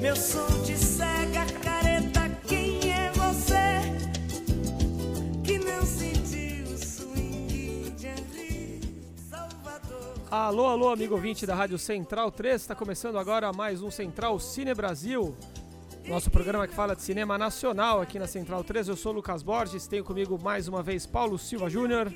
Meu som te cega, careta. Quem é você que não sentiu o swing de Henri Salvador? Alô, alô, amigo ouvinte da Rádio Central 3, está começando agora mais um Central Cine Brasil. Nosso programa que fala de cinema nacional aqui na Central 3. Eu sou o Lucas Borges, tenho comigo mais uma vez Paulo Silva Júnior.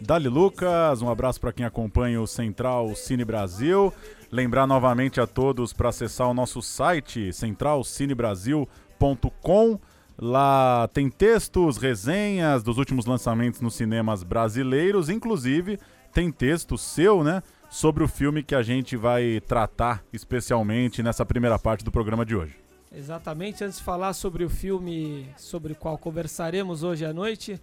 Dali Lucas, um abraço para quem acompanha o Central Cine Brasil. Lembrar novamente a todos para acessar o nosso site centralcinebrasil.com. Lá tem textos, resenhas dos últimos lançamentos nos cinemas brasileiros, inclusive tem texto seu, né, sobre o filme que a gente vai tratar especialmente nessa primeira parte do programa de hoje. Exatamente, antes de falar sobre o filme sobre o qual conversaremos hoje à noite,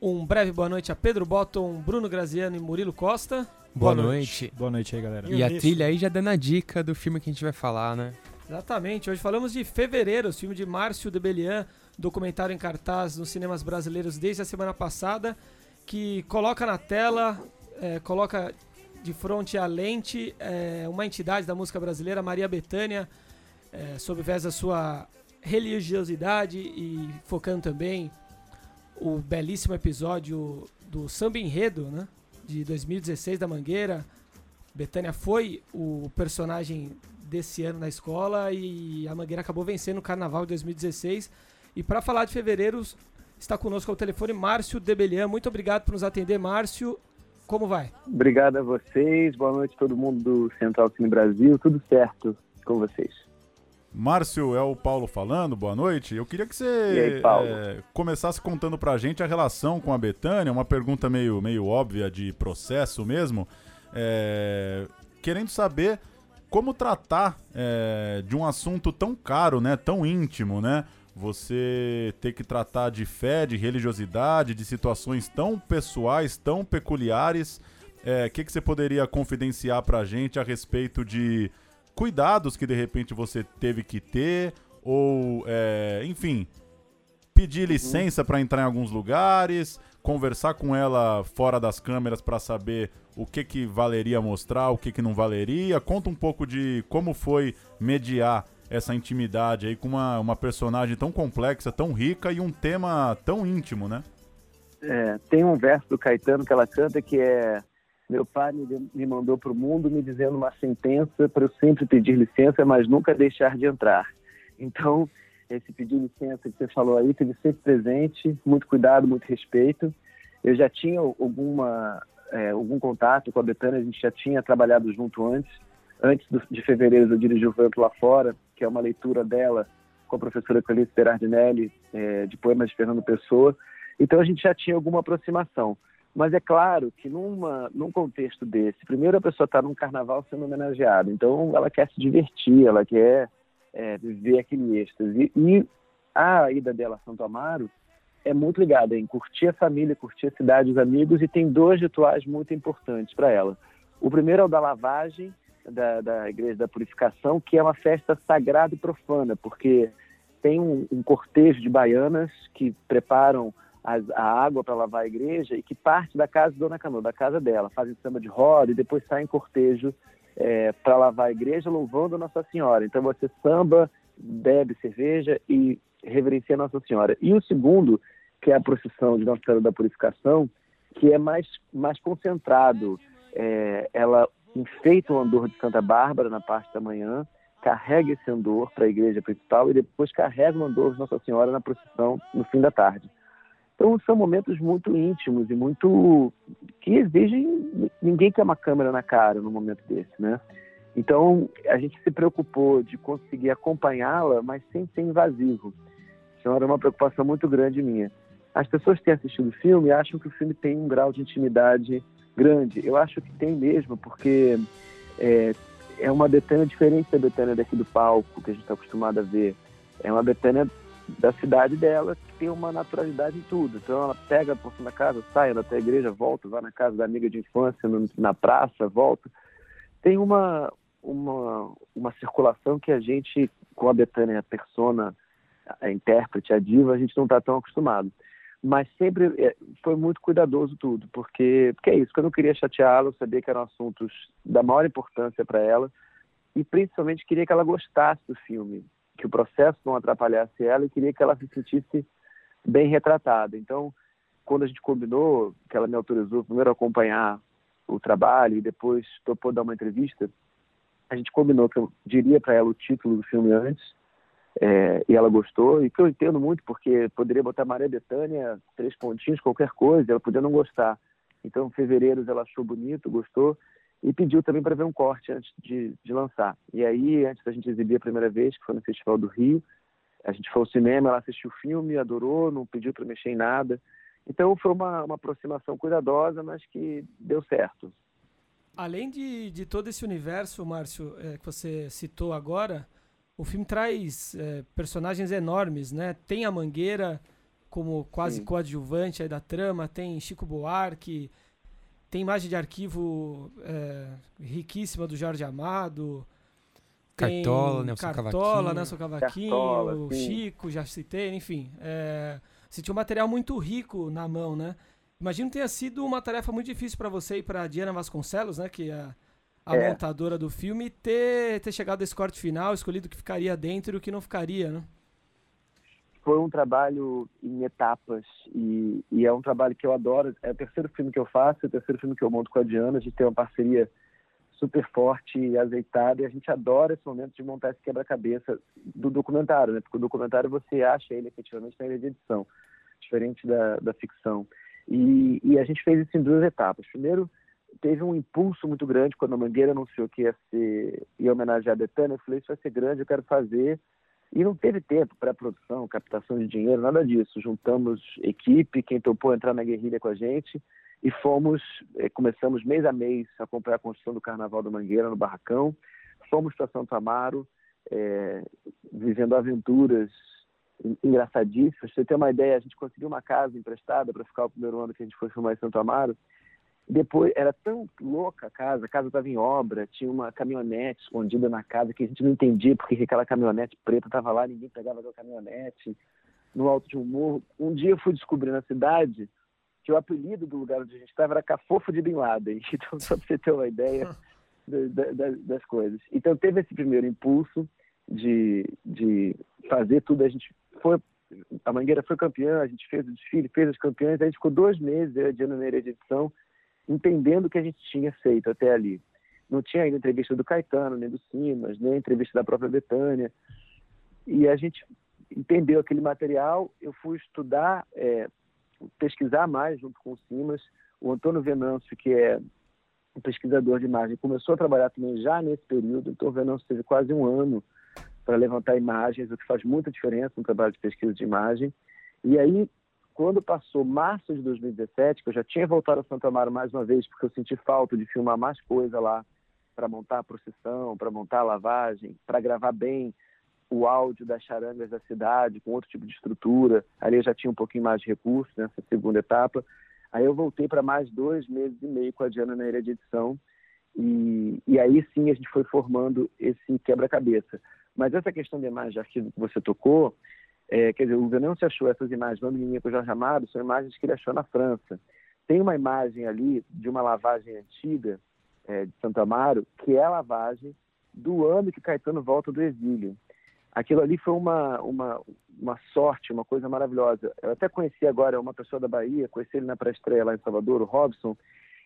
um breve boa noite a Pedro Botton, Bruno Graziano e Murilo Costa. Boa, noite. Boa noite aí, galera. E a trilha aí já dando a dica do filme que a gente vai falar, né? Exatamente, hoje falamos de Fevereiro, filme de Márcio de Belian, documentário em cartaz nos cinemas brasileiros desde a semana passada, que coloca na tela, é, coloca de frente à lente é, uma entidade da música brasileira, Maria Bethânia, é, sob viés da sua religiosidade e focando também o belíssimo episódio do Samba Enredo, né? De 2016 da Mangueira. Betânia foi o personagem desse ano na escola e a Mangueira acabou vencendo o Carnaval de 2016. E para falar de fevereiro, está conosco ao telefone Márcio Debelian. Muito obrigado por nos atender, Márcio. Como vai? Obrigado a vocês, boa noite a todo mundo do Central Cine Brasil, tudo certo com vocês. Márcio, é o Paulo falando, boa noite. Eu queria que você aí, é, começasse contando pra gente a relação com a Betânia, uma pergunta meio, meio óbvia de processo mesmo. É, querendo saber como tratar é, de um assunto tão caro, né? Tão íntimo, né? Você ter que tratar de fé, de religiosidade, de situações tão pessoais, tão peculiares. O que, que você poderia confidenciar pra gente a respeito de cuidados que de repente você teve que ter, ou, é, enfim, pedir licença para entrar em alguns lugares, conversar com ela fora das câmeras para saber o que que valeria mostrar, o que que não valeria. Conta um pouco de como foi mediar essa intimidade aí com uma, uma personagem tão complexa, tão rica e um tema tão íntimo, né? É, tem um verso do Caetano que ela canta que é meu pai me, me mandou para o mundo me dizendo uma sentença para eu sempre pedir licença, mas nunca deixar de entrar. Então, esse pedir licença que você falou aí, teve sempre presente, muito cuidado, muito respeito. Eu já tinha alguma, é, algum contato com a Betânia, a gente já tinha trabalhado junto antes. Antes do, de fevereiro, eu dirigi o Vento Lá Fora, que é uma leitura dela com a professora Calice Berardinelli, é, de poemas de Fernando Pessoa. Então, a gente já tinha alguma aproximação. Mas é claro que numa, num contexto desse, primeiro a pessoa está num carnaval sendo homenageada, então ela quer se divertir, ela quer é, viver aquele êxtase. E, e a ida dela a Santo Amaro é muito ligada em curtir a família, curtir a cidade, os amigos, e tem dois rituais muito importantes para ela. O primeiro é o da lavagem da, da Igreja da Purificação, que é uma festa sagrada e profana, porque tem um, um cortejo de baianas que preparam a água para lavar a igreja e que parte da casa de Dona Canoa, da casa dela, fazem samba de roda e depois sai em cortejo é, para lavar a igreja louvando Nossa Senhora. Então você samba, bebe cerveja e reverencia Nossa Senhora. E o segundo, que é a procissão de Nossa Senhora da Purificação, que é mais, mais concentrado. É, ela enfeita o andor de Santa Bárbara na parte da manhã, carrega esse andor para a igreja principal e depois carrega o andor de Nossa Senhora na procissão no fim da tarde. Então são momentos muito íntimos e muito que exigem ninguém quer uma câmera na cara no momento desse, né? Então a gente se preocupou de conseguir acompanhá-la, mas sem ser invasivo. Isso era uma preocupação muito grande minha. As pessoas têm assistido o filme acham que o filme tem um grau de intimidade grande. Eu acho que tem mesmo, porque é, é uma Betânia diferente da Betânia daqui do palco, que a gente está acostumado a ver. É uma Betânia da cidade dela, que tem uma naturalidade em tudo. Então ela pega a porta da casa, sai, anda até a igreja, volta, vai na casa da amiga de infância, na praça, volta. Tem uma, uma, uma circulação que a gente, com a Betânia, a persona, a intérprete, a diva, a gente não está tão acostumado. Mas sempre é, foi muito cuidadoso tudo, porque, porque é isso, eu não queria chateá-la, eu sabia que eram assuntos da maior importância para ela, e principalmente queria que ela gostasse do filme, que o processo não atrapalhasse ela e queria que ela se sentisse bem retratada. Então, quando a gente combinou, que ela me autorizou primeiro a acompanhar o trabalho e depois topou dar uma entrevista, a gente combinou que eu diria para ela o título do filme antes, é, e ela gostou, e que eu entendo muito, porque poderia botar Maria Bethânia, três pontinhos, qualquer coisa, ela podia não gostar. Então, em fevereiro, ela achou bonito, gostou, e pediu também para ver um corte antes de, de, lançar. E aí, antes da gente exibir a primeira vez, que foi no Festival do Rio, a gente foi ao cinema, ela assistiu o filme, adorou, não pediu para mexer em nada. Então, foi uma, uma aproximação cuidadosa, mas que deu certo. Além de, de todo esse universo, Márcio, é, que você citou agora, o filme traz é, personagens enormes, né? Tem a Mangueira como quase Sim. coadjuvante aí da trama, tem Chico Buarque, tem imagem de arquivo é, riquíssima do Jorge Amado. Cartola, Nelson Cartola, Cavaquinho. Nelson Cavaquinho, Cartola, Chico, já citei, enfim. É, você tinha um material muito rico na mão, né? Imagino que tenha sido uma tarefa muito difícil para você e para Diana Vasconcelos, né, que é a é. montadora do filme, ter, ter chegado a esse corte final, escolhido o que ficaria dentro e o que não ficaria, né? Foi um trabalho em etapas e, e, é um trabalho que eu adoro. É o terceiro filme que eu faço, é o terceiro filme que eu monto com a Diana. A gente tem uma parceria super forte e azeitada e a gente adora esse momento de montar esse quebra-cabeça do documentário, né? Porque o documentário você acha ele efetivamente na edição, diferente da, da ficção. E, e, a gente fez isso em duas etapas. Primeiro, teve um impulso muito grande quando a Mangueira anunciou que ia, ser, ia homenagear a Betânia. Eu falei, isso vai ser grande, eu quero fazer. E não teve tempo para produção, captação de dinheiro, nada disso. Juntamos equipe, quem topou entrar na guerrilha com a gente e fomos, eh, começamos mês a mês a acompanhar a construção do Carnaval da Mangueira no Barracão. Fomos para Santo Amaro, é, vivendo aventuras engraçadíssimas. Pra você ter uma ideia, a gente conseguiu uma casa emprestada para ficar o primeiro ano que a gente foi filmar em Santo Amaro. Depois, era tão louca a casa, a casa estava em obra, tinha uma caminhonete escondida na casa que a gente não entendia porque aquela caminhonete preta estava lá, ninguém pegava aquela caminhonete, no alto de um morro. Um dia eu fui descobrir na cidade que o apelido do lugar onde a gente estava era Cafofo de Bin Laden. Então, só para você ter uma ideia das coisas. Então, teve esse primeiro impulso de, de fazer tudo. A gente foi a Mangueira foi campeã, a gente fez o desfile, fez as campeãs, a gente ficou dois meses, eu e a Diana na edição, entendendo o que a gente tinha feito até ali. Não tinha ainda entrevista do Caetano, nem do Simas, nem entrevista da própria Betânia. E a gente entendeu aquele material, eu fui estudar, é, pesquisar mais junto com o Simas. O Antônio Venâncio, que é um pesquisador de imagem, começou a trabalhar também já nesse período, então o Venâncio teve quase um ano para levantar imagens, o que faz muita diferença no trabalho de pesquisa de imagem. E aí quando passou março de 2017, que eu já tinha voltado a Santa Amaro mais uma vez, porque eu senti falta de filmar mais coisa lá para montar a procissão, para montar a lavagem, para gravar bem o áudio das charangas da cidade, com outro tipo de estrutura. Ali eu já tinha um pouquinho mais de recursos nessa segunda etapa. Aí eu voltei para mais dois meses e meio com a Diana na ilha de edição. E, e aí sim a gente foi formando esse quebra-cabeça. Mas essa questão de imagem de arquivo que você tocou, é, quer dizer, o Venâncio achou essas imagens do menininha com o Jorge Amado, são imagens que ele achou na França. Tem uma imagem ali de uma lavagem antiga é, de Santo Amaro, que é a lavagem do ano que Caetano volta do exílio. Aquilo ali foi uma, uma, uma sorte, uma coisa maravilhosa. Eu até conheci agora uma pessoa da Bahia, conheci ele na pré-estreia lá em Salvador, o Robson.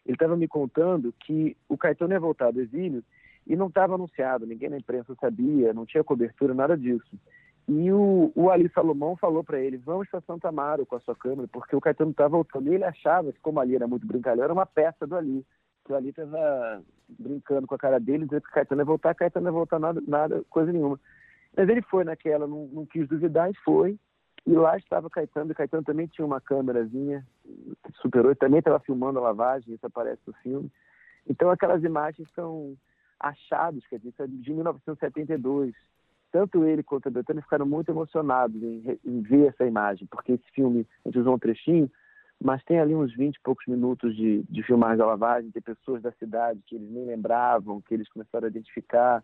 Ele estava me contando que o Caetano ia voltar do exílio e não estava anunciado, ninguém na imprensa sabia, não tinha cobertura, nada disso. E o, o Ali Salomão falou para ele: vamos para Santa Amaro com a sua câmera, porque o Caetano estava voltando. E ele achava que, como Ali era muito brincalhão, era uma peça do Ali. Que o Ali estava brincando com a cara dele, dizendo que o Caetano ia voltar, Caetano ia voltar nada, nada coisa nenhuma. Mas ele foi naquela, não, não quis duvidar e foi. E lá estava Caetano, e Caetano também tinha uma câmerazinha superou, e também estava filmando a lavagem, isso aparece no filme. Então aquelas imagens são, achados, quer dizer, de 1972. Tanto ele quanto a Betânia ficaram muito emocionados em, em, ver essa imagem, porque esse filme, a gente usou um trechinho, mas tem ali uns 20 e poucos minutos de, de filmagem da lavagem, de pessoas da cidade que eles nem lembravam, que eles começaram a identificar.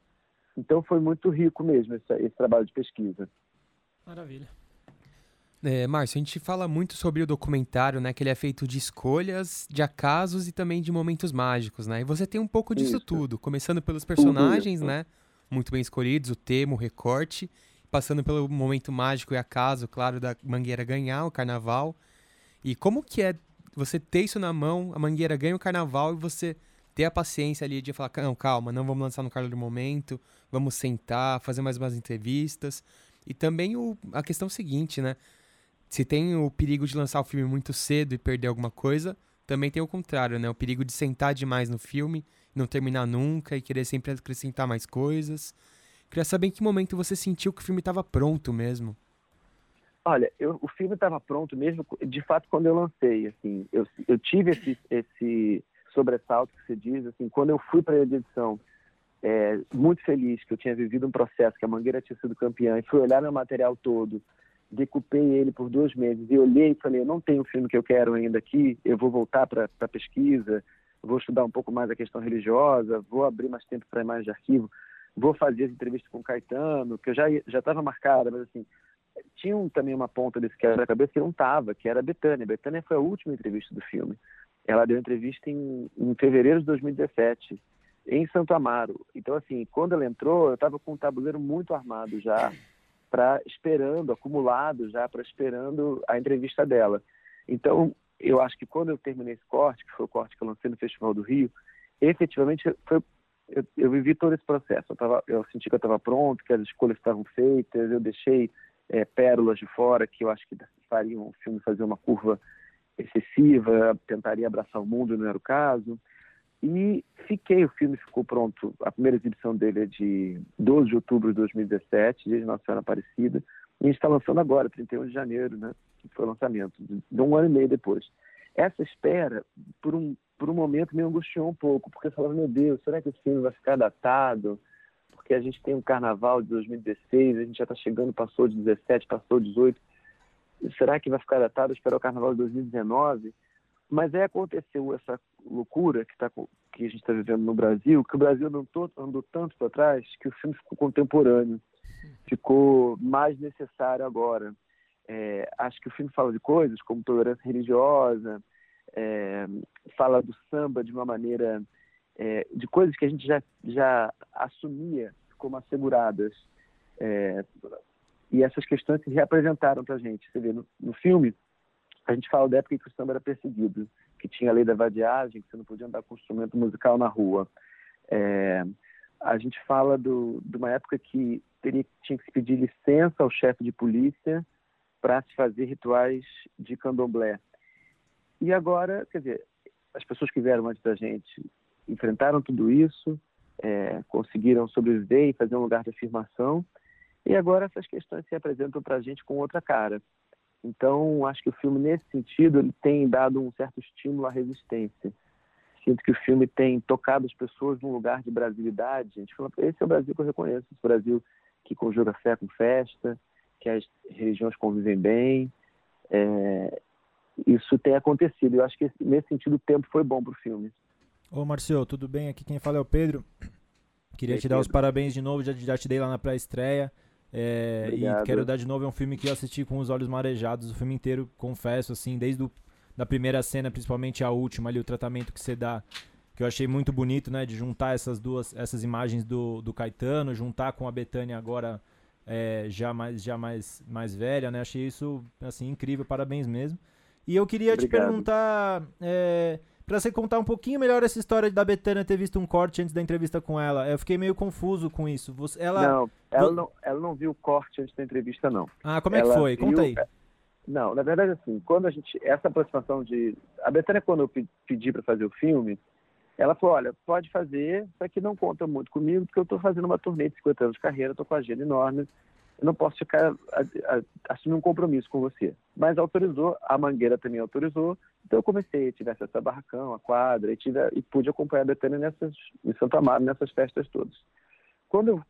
Então foi muito rico mesmo esse, esse trabalho de pesquisa. Maravilha. É, Márcio, a gente fala muito sobre o documentário, né? Que ele é feito de escolhas, de acasos e também de momentos mágicos, né? E você tem um pouco disso Isso. tudo, começando pelos personagens, né? Muito bem escolhidos, o tema, o recorte, passando pelo momento mágico e acaso, claro, da Mangueira ganhar o carnaval. E como que é você ter isso na mão, a Mangueira ganha o carnaval e você ter a paciência ali de falar, não, calma, não vamos lançar no calor do momento, vamos sentar, fazer mais umas entrevistas. E também o, a questão seguinte, né? Se tem o perigo de lançar o filme muito cedo e perder alguma coisa, também tem o contrário, né? O perigo de sentar demais no filme, não terminar nunca e querer sempre acrescentar mais coisas. Queria saber em que momento você sentiu que o filme estava pronto mesmo. Olha, eu, o filme estava pronto mesmo, de fato, quando eu lancei. Assim, eu, eu tive esse, esse sobressalto que você diz. Assim, quando eu fui para a edição, é, muito feliz que eu tinha vivido um processo, que a Mangueira tinha sido campeã, e fui olhar meu material todo decupei ele por dois meses e olhei e falei, eu não tenho o filme que eu quero ainda aqui, eu vou voltar para a pesquisa, vou estudar um pouco mais a questão religiosa, vou abrir mais tempo para imagem de arquivo, vou fazer as entrevistas com o Caetano, que eu já já estava marcada, mas assim, tinha um, também uma ponta desse quebra-cabeça que não estava, que era a Betânia. A Betânia foi a última entrevista do filme. Ela deu entrevista em, em fevereiro de 2017, em Santo Amaro. Então, assim, quando ela entrou, eu estava com um tabuleiro muito armado já para esperando, acumulado já para esperando a entrevista dela. Então, eu acho que quando eu terminei esse corte, que foi o corte que eu lancei no Festival do Rio, efetivamente foi, eu, eu vivi todo esse processo. Eu, tava, eu senti que eu estava pronto, que as escolhas estavam feitas, eu deixei é, pérolas de fora que eu acho que fariam o filme fazer uma curva excessiva, tentaria abraçar o mundo, não era o caso. E fiquei, o filme ficou pronto. A primeira exibição dele é de 12 de outubro de 2017, dia de Nossa Senhora Aparecida. E está lançando agora, 31 de janeiro, né? Foi o lançamento, de um ano e meio depois. Essa espera, por um, por um momento, me angustiou um pouco, porque eu falava, meu Deus, será que esse filme vai ficar datado? Porque a gente tem um carnaval de 2016, a gente já está chegando, passou de 17, passou de 18. Será que vai ficar datado? Esperar o carnaval de 2019? Mas aí aconteceu essa loucura que, tá, que a gente está vivendo no Brasil, que o Brasil andou, andou tanto para trás que o filme ficou contemporâneo, ficou mais necessário agora. É, acho que o filme fala de coisas como tolerância religiosa, é, fala do samba de uma maneira é, de coisas que a gente já, já assumia como asseguradas. É, e essas questões se reapresentaram para a gente. Você vê, no, no filme, a gente fala da época em que o samba era perseguido, que tinha a lei da vadiagem, que você não podia andar com instrumento musical na rua. É, a gente fala do, de uma época que teria, tinha que se pedir licença ao chefe de polícia para se fazer rituais de candomblé. E agora, quer dizer, as pessoas que vieram antes da gente enfrentaram tudo isso, é, conseguiram sobreviver e fazer um lugar de afirmação, e agora essas questões se apresentam para a gente com outra cara. Então, acho que o filme, nesse sentido, ele tem dado um certo estímulo à resistência. Sinto que o filme tem tocado as pessoas num lugar de brasilidade. A gente fala, esse é o Brasil que eu reconheço, esse Brasil que conjuga fé com festa, que as religiões convivem bem. É, isso tem acontecido. Eu acho que nesse sentido o tempo foi bom para o filme. Ô Marcio, tudo bem? Aqui quem fala é o Pedro. Queria te dar os parabéns de novo, já, já te dei lá na pré-estreia. É, e quero dar de novo, é um filme que eu assisti com os olhos marejados o filme inteiro, confesso, assim, desde o, da primeira cena, principalmente a última ali, o tratamento que você dá, que eu achei muito bonito, né, de juntar essas duas, essas imagens do, do Caetano, juntar com a Betânia agora é, já, mais, já mais, mais velha, né, achei isso, assim, incrível, parabéns mesmo. E eu queria Obrigado. te perguntar... É, Pra você contar um pouquinho melhor essa história da Betânia ter visto um corte antes da entrevista com ela. Eu fiquei meio confuso com isso. Você, ela... Não, ela não, ela não viu o corte antes da entrevista, não. Ah, como é que foi? Conta aí. Não, na verdade, assim, quando a gente. Essa aproximação de. A Betânia, quando eu pedi para fazer o filme, ela falou: olha, pode fazer, só que não conta muito comigo, porque eu estou fazendo uma turnê de 50 anos de carreira, estou com a agenda enorme. eu não posso ficar a, a, assumir um compromisso com você. Mas autorizou, a Mangueira também autorizou, então eu comecei, tivesse essa barracão, a quadra, e, tive, e pude acompanhar a Betânia nessas, em Santo Amaro, nessas festas todas. Quando eu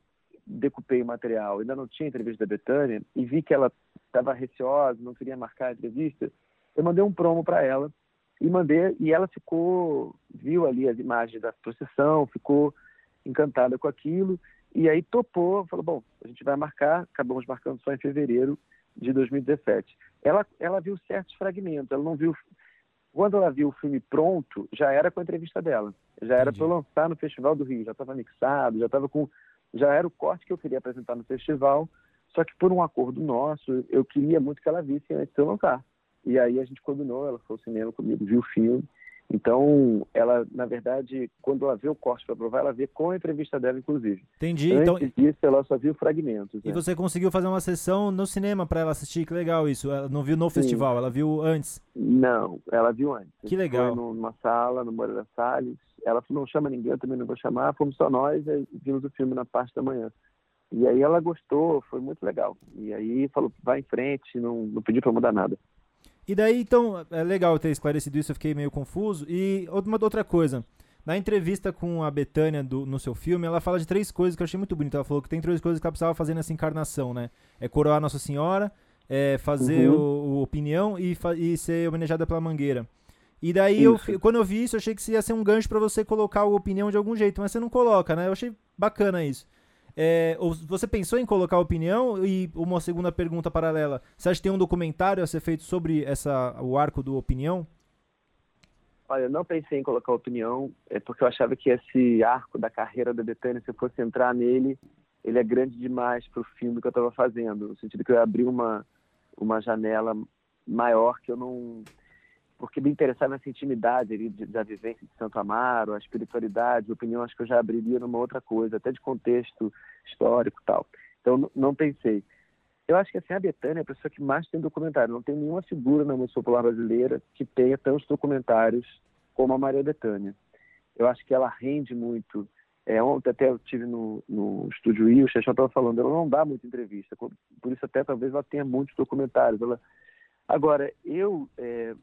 decupei o material, ainda não tinha entrevista da Betânia, e vi que ela estava receosa, não queria marcar a entrevista, eu mandei um promo para ela, e mandei, e ela ficou, viu ali as imagens da procissão, ficou encantada com aquilo, e aí topou, falou, bom, a gente vai marcar, acabamos marcando só em fevereiro de 2017. Ela, ela viu certos fragmentos, ela não viu... Quando ela viu o filme pronto, já era com a entrevista dela. Já era para lançar no Festival do Rio, já estava mixado, já estava com... Já era o corte que eu queria apresentar no festival, só que por um acordo nosso, eu queria muito que ela visse antes de eu lançar. E aí a gente combinou, ela foi ao cinema comigo, viu o filme, então, ela, na verdade, quando ela vê o corte para provar, ela vê com a entrevista dela, inclusive. Entendi. Antes então... disso, ela só viu fragmentos. E né? você conseguiu fazer uma sessão no cinema para ela assistir? Que legal isso. Ela não viu no Sim. festival, ela viu antes. Não, ela viu antes. Que legal. Foi numa sala, no Moreira Salles. Ela falou, não chama ninguém, eu também não vou chamar. Fomos só nós e vimos o filme na parte da manhã. E aí ela gostou, foi muito legal. E aí falou, vai em frente, não, não pediu para mudar nada. E daí, então, é legal ter esclarecido isso, eu fiquei meio confuso. E uma outra coisa, na entrevista com a Betânia no seu filme, ela fala de três coisas que eu achei muito bonito. Ela falou que tem três coisas que ela precisava fazer nessa encarnação, né? É coroar Nossa Senhora, é fazer uhum. o, o, Opinião e, e, ser homenageada pela Mangueira. E daí, eu, quando eu vi isso, eu achei que ia ser um gancho para você colocar o Opinião de algum jeito, mas você não coloca, né? Eu achei bacana isso. É, você pensou em colocar opinião? E uma segunda pergunta paralela: você acha que tem um documentário a ser feito sobre essa, o arco do opinião? Olha, eu não pensei em colocar opinião, é porque eu achava que esse arco da carreira da Betânia, se eu fosse entrar nele, ele é grande demais para o filme que eu estava fazendo, no sentido que eu abri uma, uma janela maior que eu não porque me interessava nessa intimidade ali, da vivência de Santo Amaro, a espiritualidade, a opinião, acho que eu já abriria numa outra coisa, até de contexto histórico tal. Então, não pensei. Eu acho que assim, a Betânia é a pessoa que mais tem documentário. Não tem nenhuma figura na música popular brasileira que tenha tantos documentários como a Maria Betânia. Eu acho que ela rende muito. É, ontem até eu tive no, no estúdio I, o Xexão estava falando, ela não dá muita entrevista, por isso até talvez ela tenha muitos documentários. Ela... Agora, eu é,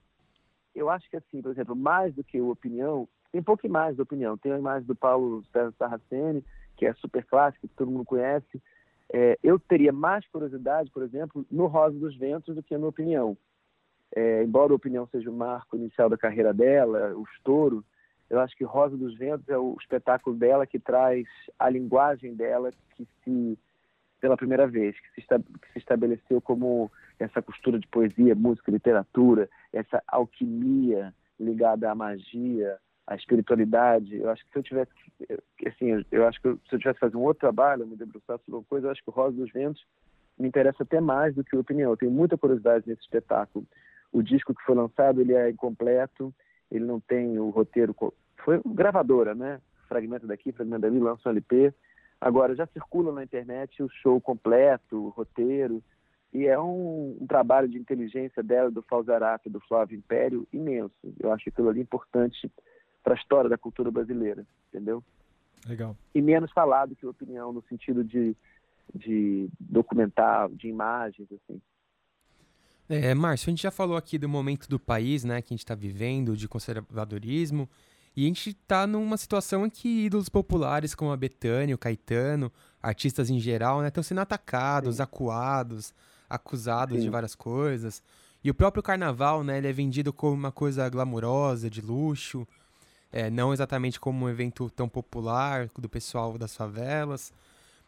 eu acho que assim, por exemplo, mais do que o opinião, tem um pouco mais da opinião. Tem a imagem do Paulo César Sarraceni, que é super clássica, que todo mundo conhece. É, eu teria mais curiosidade, por exemplo, no Rosa dos Ventos do que no Opinião. É, embora a Opinião seja o marco inicial da carreira dela, o estouro, eu acho que Rosa dos Ventos é o espetáculo dela que traz a linguagem dela que se pela primeira vez, que se, estabeleceu como essa costura de poesia, música, literatura, essa alquimia ligada à magia, à espiritualidade. Eu acho que se eu tivesse, assim, eu acho que se eu tivesse fazer um outro trabalho, me debruçar sobre uma coisa, eu acho que o Rosa dos Ventos me interessa até mais do que a opinião. Eu tenho muita curiosidade nesse espetáculo. O disco que foi lançado, ele é incompleto, ele não tem o roteiro, foi gravadora, né? Fragmento daqui, fragmento dali, lança um LP Agora, já circula na internet o show completo, o roteiro, e é um, um trabalho de inteligência dela, do Falzarato, do Flávio Império, imenso. Eu acho aquilo ali importante para a história da cultura brasileira, entendeu? Legal. E menos falado que opinião, no sentido de, de documentar, de imagens, assim. É, Márcio, a gente já falou aqui do momento do país, né, que a gente está vivendo, de conservadorismo, e a gente está numa situação em que ídolos populares como a Betânia, o Caetano, artistas em geral, né, estão sendo atacados, Sim. acuados, acusados Sim. de várias coisas. E o próprio carnaval, né, ele é vendido como uma coisa glamurosa, de luxo, é, não exatamente como um evento tão popular do pessoal das favelas.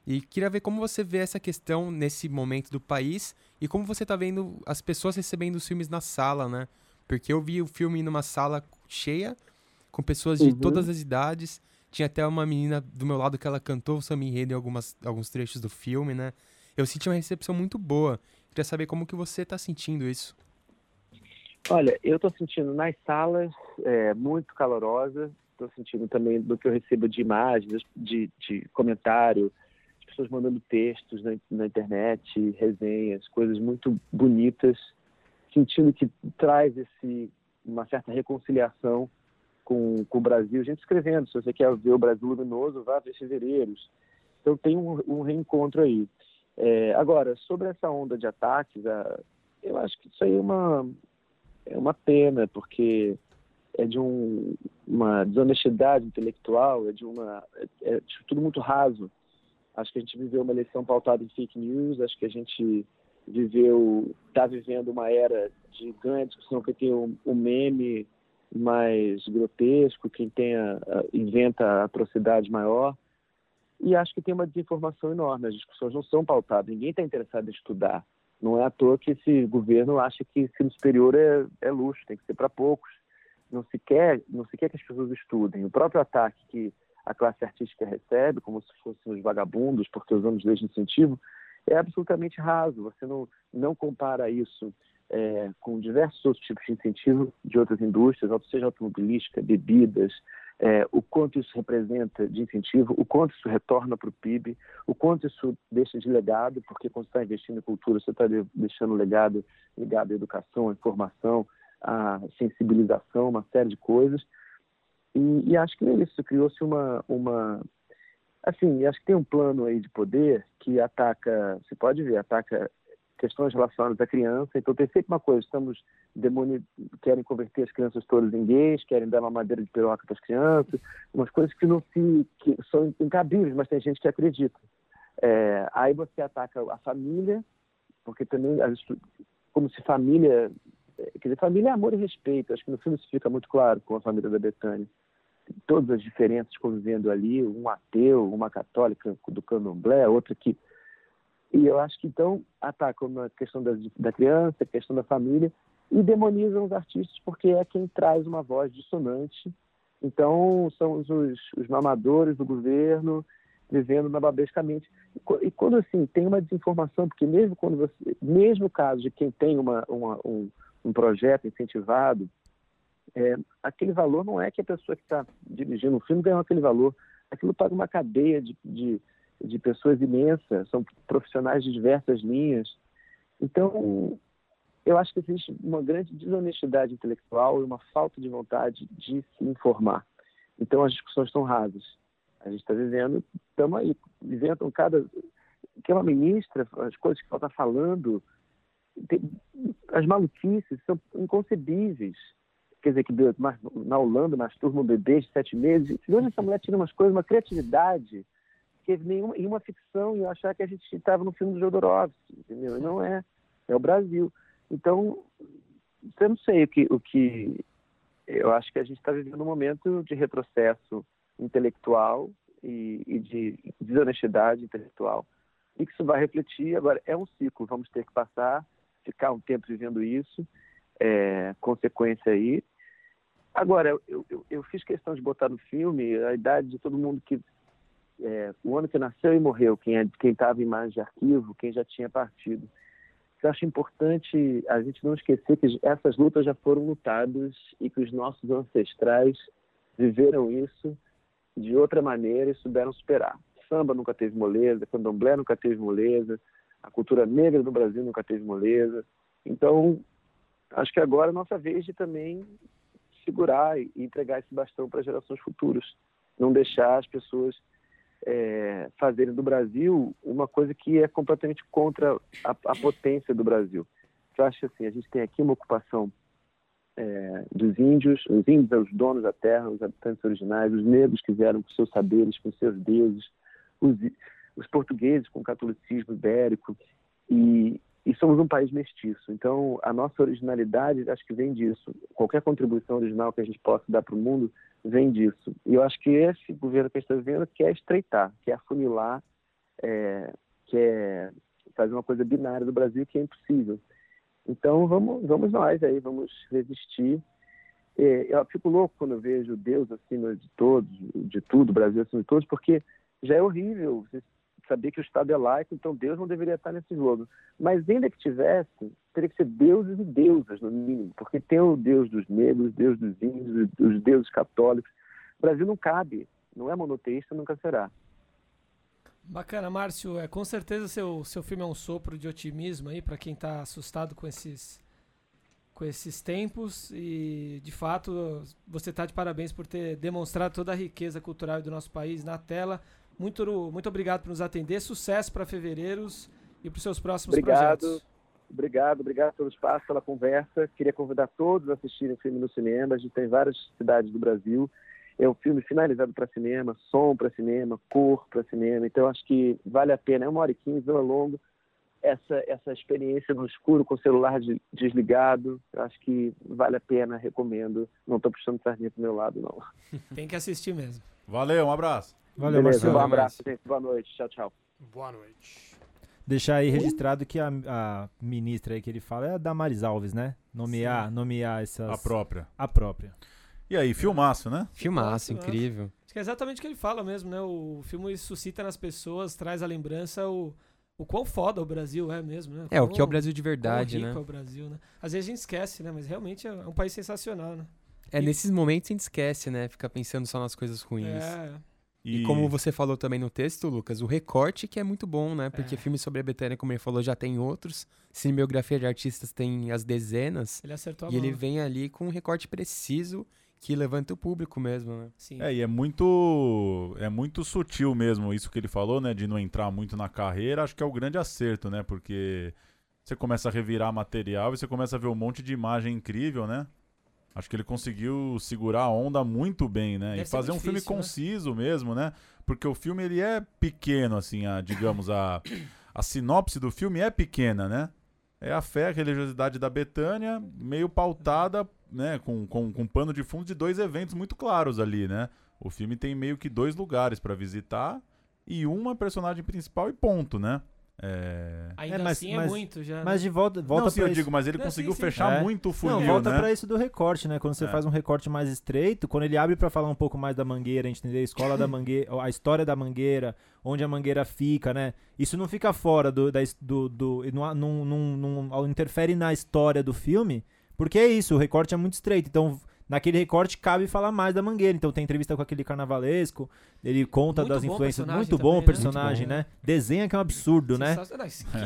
E queria ver como você vê essa questão nesse momento do país e como você está vendo as pessoas recebendo os filmes na sala, né? Porque eu vi o filme numa sala cheia, com pessoas de uhum. todas as idades. Tinha até uma menina do meu lado que ela cantou o samba enredo em algumas, alguns trechos do filme, né? Eu senti uma recepção muito boa. Queria saber como que você está sentindo isso. Olha, eu estou sentindo nas salas é, muito calorosa. Estou sentindo também do que eu recebo de imagens, de, de comentário, de pessoas mandando textos na, na internet, resenhas, coisas muito bonitas. Sentindo que traz esse uma certa reconciliação com, com o Brasil, gente escrevendo, se você quer ver o Brasil luminoso, vá ver Fevereiros. Então tem um, um reencontro aí. É, agora, sobre essa onda de ataques, a, eu acho que isso aí é uma, é uma pena, porque é de um, uma desonestidade intelectual, é de uma é, é tudo muito raso. Acho que a gente viveu uma eleição pautada em fake news, acho que a gente viveu, está vivendo uma era de grande discussão que tem o, meme mais grotesco, quem tem a, a, inventa atrocidade maior. E acho que tem uma desinformação enorme. As discussões não são pautadas. Ninguém está interessado em estudar. Não é à toa que esse governo acha que ensino superior é, é luxo, tem que ser para poucos. Não se quer, não se quer que as pessoas estudem. O próprio ataque que a classe artística recebe, como se fossem os vagabundos, porque usamos leis de incentivo, é absolutamente raso. Você não, não compara isso é, com diversos outros tipos de incentivo de outras indústrias, seja automobilística, bebidas, é, o quanto isso representa de incentivo, o quanto isso retorna para o PIB, o quanto isso deixa de legado, porque quando você está investindo em cultura, você está deixando legado ligado à educação, à informação, à sensibilização, uma série de coisas. E, e acho que isso, criou-se uma, uma. Assim, acho que tem um plano aí de poder que ataca, você pode ver, ataca questões relacionadas à criança. Então tem sempre uma coisa, estamos demoni... querem converter as crianças todas em gays, querem dar uma madeira de piroca para as crianças, umas coisas que não se que são incabíveis, mas tem gente que acredita. É, aí você ataca a família, porque também como se família, é, quer dizer, família é amor e respeito. Acho que no filme isso fica muito claro com a família da Betânia. Todas as diferenças convivendo ali, um ateu, uma católica do candomblé, outra que e eu acho que então atacam a questão da, da criança, a questão da família e demonizam os artistas porque é quem traz uma voz dissonante. Então são os, os mamadores do governo vivendo nababescamente. E quando assim tem uma desinformação, porque mesmo quando você, mesmo caso de quem tem uma, uma um, um projeto incentivado, é, aquele valor não é que a pessoa que está dirigindo o filme ganhou aquele valor. Aquilo paga uma cadeia de, de de pessoas imensas, são profissionais de diversas linhas. Então, eu acho que existe uma grande desonestidade intelectual e uma falta de vontade de se informar. Então, as discussões estão rasas. A gente está vivendo, estamos aí, vivendo cada. Que é uma ministra, as coisas que ela está falando, tem, as maluquices são inconcebíveis. Quer dizer, que na Holanda masturba um bebê de sete meses. Hoje essa mulher tira umas coisas, uma criatividade teve nenhuma, nenhuma ficção e achar que a gente estava no filme do Jodorowsky, entendeu? E não é. É o Brasil. Então, eu não sei o que, o que eu acho que a gente está vivendo um momento de retrocesso intelectual e, e, de desonestidade intelectual e que isso vai refletir. Agora, é um ciclo, vamos ter que passar, ficar um tempo vivendo isso, é, consequência aí. Agora, eu, eu, eu, fiz questão de botar no filme a idade de todo mundo que é, o ano que nasceu e morreu, quem é, estava em mais de arquivo, quem já tinha partido. Eu acho importante a gente não esquecer que essas lutas já foram lutadas e que os nossos ancestrais viveram isso de outra maneira e souberam superar. Samba nunca teve moleza, candomblé nunca teve moleza, a cultura negra do Brasil nunca teve moleza. Então, acho que agora é nossa vez de também segurar e entregar esse bastão para gerações futuras. Não deixar as pessoas é, fazerem do Brasil uma coisa que é completamente contra a, a potência do Brasil. Eu acho assim, a gente tem aqui uma ocupação é, dos índios, os índios são os donos da terra, os habitantes originais, os negros que vieram com seus saberes, com seus deuses, os, os portugueses com o catolicismo ibérico, e, e somos um país mestiço. Então, a nossa originalidade, acho que vem disso. Qualquer contribuição original que a gente possa dar para o mundo vem disso. E eu acho que esse governo que a gente está vivendo quer estreitar, quer afunilar, é, quer fazer uma coisa binária do Brasil que é impossível. Então, vamos, vamos nós aí, vamos resistir. É, eu fico louco quando eu vejo Deus acima de todos, de tudo, Brasil acima de todos, porque já é horrível saber que o Estado é laico, então Deus não deveria estar nesse jogo. Mas ainda que tivesse, teria que ser deuses e deusas, no mínimo, porque tem o Deus dos negros, Deus dos índios, os deuses católicos. O Brasil não cabe, não é monoteísta, nunca será. Bacana, Márcio. É, com certeza seu, seu filme é um sopro de otimismo aí para quem está assustado com esses, com esses tempos e, de fato, você está de parabéns por ter demonstrado toda a riqueza cultural do nosso país na tela. Muito, muito obrigado por nos atender. Sucesso para fevereiros e para os seus próximos obrigado, projetos. Obrigado, obrigado pelo espaço, pela conversa. Queria convidar todos a assistirem o filme no cinema. A gente tem várias cidades do Brasil. É um filme finalizado para cinema, som para cinema, cor para cinema. Então, acho que vale a pena. É uma hora e quinze, não é longo. Essa, essa experiência no escuro, com o celular de, desligado, acho que vale a pena, recomendo. Não estou puxando sardinha pro meu lado, não. Tem que assistir mesmo. Valeu, um abraço. Valeu, Beleza, Marcelo. um abraço, gente. Boa noite. Tchau, tchau. Boa noite. Deixar aí registrado que a, a ministra aí que ele fala é a Damares Alves, né? Nomear, nomear essas... A própria. A própria. E aí, filmaço, né? Filmaço, incrível. Acho que é exatamente o que ele fala mesmo, né? O filme suscita nas pessoas, traz a lembrança o, o quão foda o Brasil é mesmo, né? É, o Quão- que é o Brasil de quão verdade, rico né? é o Brasil, né? Às vezes a gente esquece, né? Mas realmente é um país sensacional, né? É, nesses momentos a gente esquece, né? Fica pensando só nas coisas ruins. É, E como você falou também no texto, Lucas, o recorte que é muito bom, né? Porque É. filmes sobre a Betânia, como ele falou, já tem outros. Cinebiografia de artistas tem as dezenas. ele acertou a E ele mão. vem ali com um recorte preciso que levanta o público mesmo, né? Sim. É, e é muito é muito sutil mesmo isso que ele falou, né, de não entrar muito na carreira, acho que é o grande acerto, né? Porque você começa a revirar material e você começa a ver um monte de imagem incrível, né? Acho que ele conseguiu segurar a onda muito bem, né? Deve e fazer um muito filme difícil, né? conciso mesmo, né? Porque o filme ele é pequeno assim, a, digamos a a sinopse do filme é pequena, né? É a fé, a religiosidade da Betânia, meio pautada, né, com, com, com pano de fundo de dois eventos muito claros ali, né? O filme tem meio que dois lugares pra visitar e uma personagem principal e ponto, né? É... Ainda É, mas- assim é mas- muito já. Mas de volta, volta Não, sim, pra eu isso. digo, mas ele Não, conseguiu sim, sim. fechar É. muito o funil, Não, volta né? pra isso do recorte, né? Quando você É. faz um recorte mais estreito, quando ele abre pra falar um pouco mais da Mangueira, a gente entender a escola da Mangueira, a história da Mangueira, onde a Mangueira fica, né? Isso não fica fora do, da, do, do não, não, não, não interfere na história do filme, porque é isso, o recorte é muito estreito, então naquele recorte cabe falar mais da Mangueira, então tem entrevista com aquele carnavalesco, ele conta Muito das o influências, muito bom o né? personagem, né? Desenha que é um absurdo, né?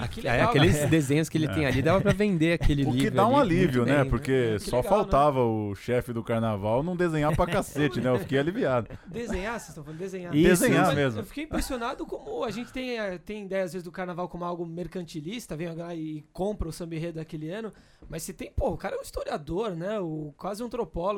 Que É, aqueles né? desenhos que ele tem ali, dava pra vender aquele O livro. que dá um ali, alívio, né? bem, Porque Que só legal, né? faltava o chefe do carnaval não desenhar pra cacete, né? Eu fiquei aliviado. Desenhar, vocês estão falando desenhar. Isso, Desenhar Mas mesmo. Eu fiquei impressionado como a gente tem, eh, tem ideia, às vezes, do carnaval como algo mercantilista, vem lá e compra o samba enredo daquele ano, mas se tem, pô, o cara é um historiador, né? O, quase um antropólogo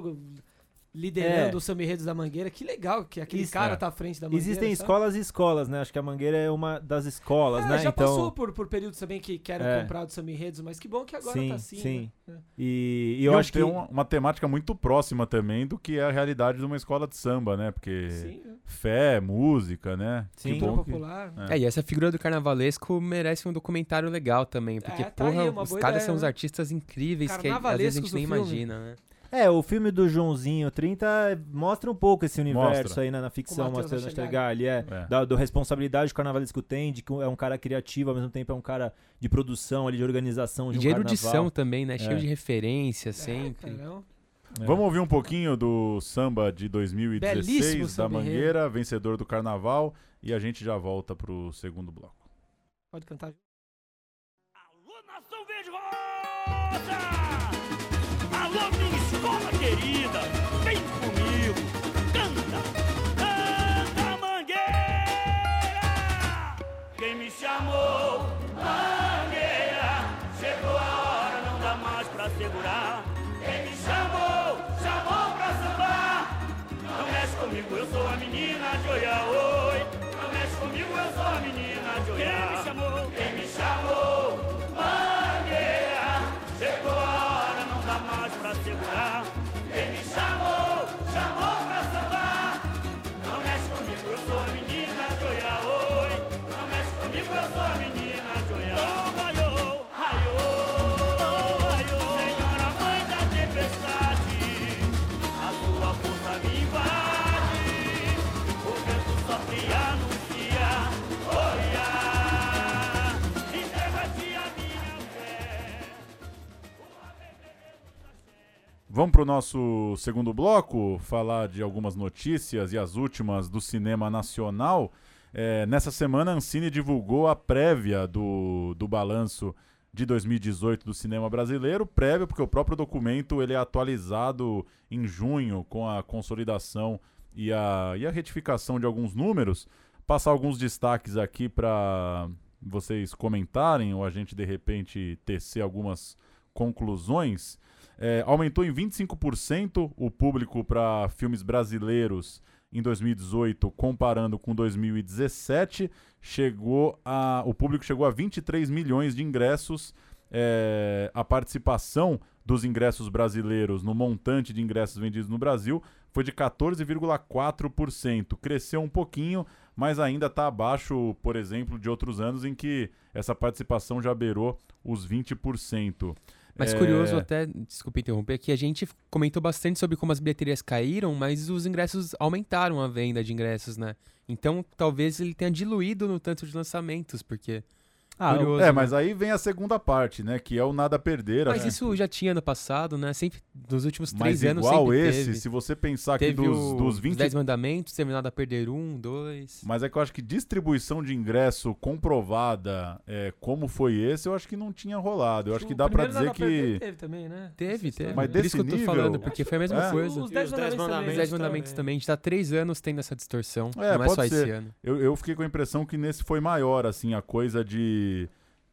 liderando É. os samba enredos da Mangueira. Que legal que aquele Isso, cara é. tá à frente da Mangueira. Existem sabe? escolas e escolas, né? Acho que a Mangueira é uma das escolas, É, né? já então, passou por, por períodos também que querem É. comprar do samba enredos, mas que bom que agora sim, tá assim. sim. né? E, e E eu acho que tem uma, uma temática muito próxima também do que é a realidade de uma escola de samba, né? Porque Sim, é. fé, música, né? Sim. Que cultura bom que- popular. É. É, e essa figura do carnavalesco merece um documentário legal também, porque, É, tá aí, porra, uma os caras são os né? artistas incríveis que às vezes a gente nem filme. imagina, né? É, o filme do Joãozinho 30 mostra um pouco esse universo Mostra. aí né, na ficção, mostrando Nastergalli. É, É. da do responsabilidade que o carnavalesco tem, de que é um cara criativo, ao mesmo tempo é um cara de produção ali, de organização de E um de erudição carnaval. também, né? Cheio É. de referências É, sempre. caramba. É. Vamos ouvir um pouquinho do samba de 2016 Belíssimo da. Mangueira, vencedor do carnaval, e a gente já volta pro segundo bloco. Pode cantar. Alô, nação verde Escola querida! Vem Vamos pro nosso segundo bloco, falar de algumas notícias e as últimas do cinema nacional. É, nessa semana, a Ancine divulgou a prévia do, do balanço de 2018 do cinema brasileiro. Prévia, porque o próprio documento ele é atualizado em junho com a consolidação e a, e a retificação de alguns números. Passar alguns destaques aqui para vocês comentarem ou a gente de repente tecer algumas conclusões. É, aumentou em 25% o público para filmes brasileiros em 2018, comparando com 2017, chegou a, o público chegou a 23 milhões de ingressos. É, a participação dos ingressos brasileiros no montante de ingressos vendidos no Brasil foi de 14,4%. Cresceu um pouquinho, mas ainda está abaixo, por exemplo, de outros anos em que essa participação já beirou os 20%. Mas É, curioso até, desculpa interromper, que a gente comentou bastante sobre como as bilheterias caíram, mas os ingressos aumentaram a venda de ingressos, né? Então talvez ele tenha diluído no tanto de lançamentos, porque. Ah, curioso, É, né? mas aí vem a segunda parte, né? Que é o nada a perder. Mas acho isso já tinha no passado, né? Sempre, nos últimos Mas três anos igual esse, teve. se você pensar que dos, o- dos os 20 Dez Mandamentos, teve nada a perder um, dois. Mas é que eu acho que distribuição de ingresso comprovada, é, como foi esse, eu acho que não tinha rolado. Eu acho que dá pra dizer que. Teve também, né? Teve, teve. Mas Por isso desse que eu tô nível- falando, porque foi a mesma É. coisa. Os E 10 os Dez mandamentos também. Mandamentos Os Mandamentos também. A gente tá há três anos tendo essa distorção. É, não é pode só ser. esse ano. Eu, eu fiquei com a impressão que nesse foi maior, assim, a coisa de.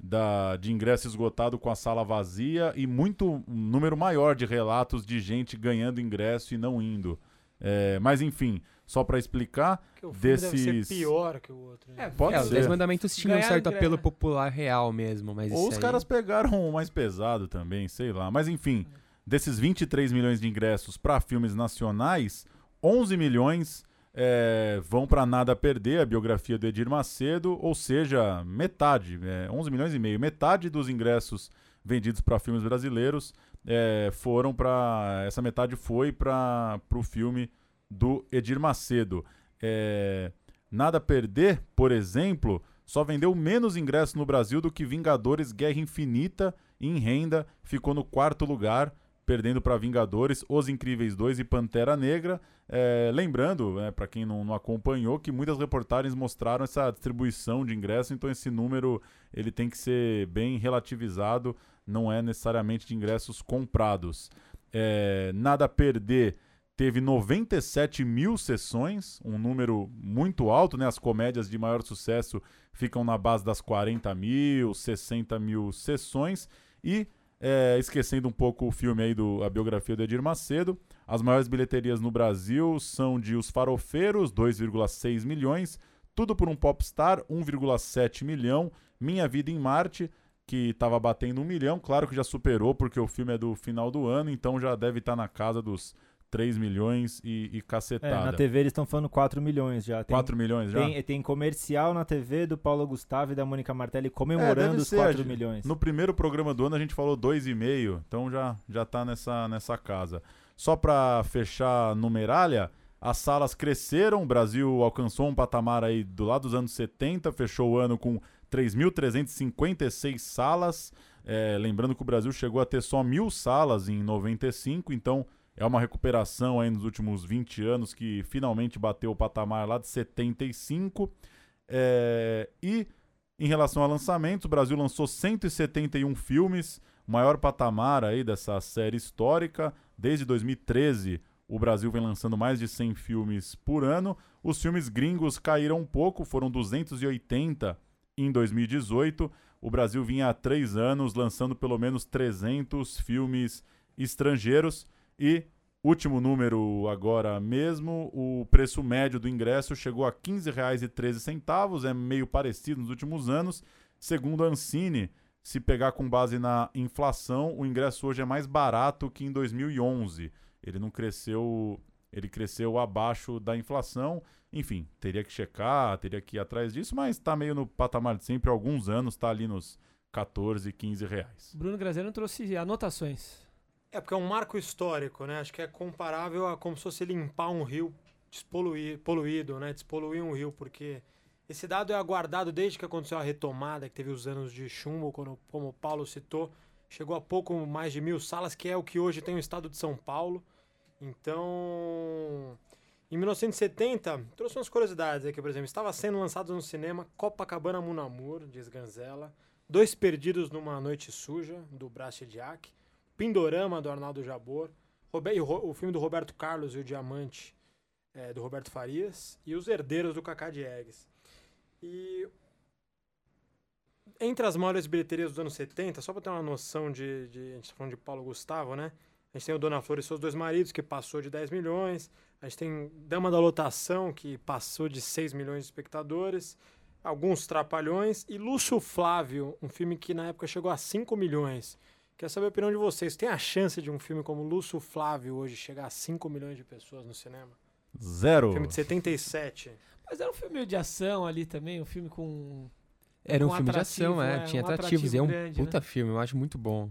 Da, de ingresso esgotado com a sala vazia e muito um número maior de relatos de gente ganhando ingresso e não indo. É, mas enfim, só pra explicar, Que o filme deve desses- ser pior que o outro. né? É, Pode é, os ser. Dez Mandamentos tinham um certo apelo popular real mesmo, mas Ou os aí- caras pegaram o mais pesado também, sei lá. Mas enfim, desses 23 milhões de ingressos para filmes nacionais, 11 milhões é, vão para Nada Perder, a biografia do Edir Macedo, ou seja, metade, é, 11 milhões e meio, metade dos ingressos vendidos para filmes brasileiros é, foram para essa metade foi para o filme do Edir Macedo. É, Nada Perder, por exemplo, só vendeu menos ingressos no Brasil do que Vingadores Guerra Infinita e em renda ficou no quarto lugar, perdendo para Vingadores, Os Incríveis 2 e Pantera Negra. É, lembrando, né, para quem não, não acompanhou, que muitas reportagens mostraram essa distribuição de ingressos, então esse número ele tem que ser bem relativizado, não é necessariamente de ingressos comprados. É, nada a perder teve 97 mil sessões, um número muito alto, né? As comédias de maior sucesso ficam na base das 40 mil, 60 mil sessões. E, é, esquecendo um pouco o filme aí, do, a biografia do Edir Macedo, as maiores bilheterias no Brasil são de Os Farofeiros, 2,6 milhões, Tudo por um Popstar, 1,7 milhão, Minha Vida em Marte, que estava batendo um milhão, claro que já superou, porque o filme é do final do ano, então já deve estar na casa dos 3 milhões e, e É, cacetada. na TV eles estão falando 4 milhões já. Tem, 4 milhões já? tem, tem comercial na TV do Paulo Gustavo e da Mônica Martelli É, comemorando deve os ser, 4 a- milhões. No primeiro programa do ano a gente falou 2,5, então já, já tá nessa, nessa casa. Só para fechar a numeralha, as salas cresceram, o Brasil alcançou um patamar aí do lado dos anos 70, fechou o ano com 3.356 salas. É, lembrando que o Brasil chegou a ter só mil salas em 95, então é uma recuperação aí nos últimos 20 anos que finalmente bateu o patamar lá de 75. É, e em relação a lançamentos, o Brasil lançou 171 filmes, o maior patamar aí dessa série histórica. Desde 2013, o Brasil vem lançando mais de 100 filmes por ano. Os filmes gringos caíram um pouco, foram 280 em 2018. O Brasil vinha há três anos lançando pelo menos 300 filmes estrangeiros. E, último número agora mesmo, o preço médio do ingresso chegou a R$ 15,13, é meio parecido nos últimos anos. Segundo a Ancine, se pegar com base na inflação, o ingresso hoje é mais barato que em 2011. Ele não cresceu, ele cresceu abaixo da inflação. Enfim, teria que checar, teria que ir atrás disso, mas está meio no patamar de sempre, há alguns anos está ali nos 14, 15 reais. Bruno Graziano trouxe anotações. É porque é um marco histórico, né? Acho que é comparável a como se fosse limpar um rio despoluir, poluído, né? Despoluir um rio, porque esse dado é aguardado desde que aconteceu a retomada, que teve os anos de chumbo, quando, como o Paulo citou, chegou a pouco mais de mil salas, que é o que hoje tem o estado de São Paulo. Então, em 1970, trouxe umas curiosidades aqui, por exemplo, estava sendo lançado no cinema Copacabana Munamur, diz Ganzella, Dois Perdidos numa Noite Suja, do Brás Chediak, Pindorama, do Arnaldo Jabor, o filme do Roberto Carlos e o Diamante, é, do Roberto Farias, e Os Herdeiros, do Cacá Diegues. E entre as maiores bilheterias dos anos 70, só para ter uma noção de, de. A gente tá falando de Paulo Gustavo, né? A gente tem o Dona Flor e seus dois maridos, que passou de 10 milhões. A gente tem Dama da Lotação, que passou de 6 milhões de espectadores. Alguns Trapalhões. E Lúcio Flávio, um filme que na época chegou a 5 milhões. Quero saber a opinião de vocês. Tem a chance de um filme como Lúcio Flávio hoje chegar a 5 milhões de pessoas no cinema? Zero. Filme de 77. Mas era um filme de ação ali também, um filme com. Era um com filme de atrativo, ação, é. é, Tinha um atrativos. E é um atrativo grande, puta filme, eu acho muito bom.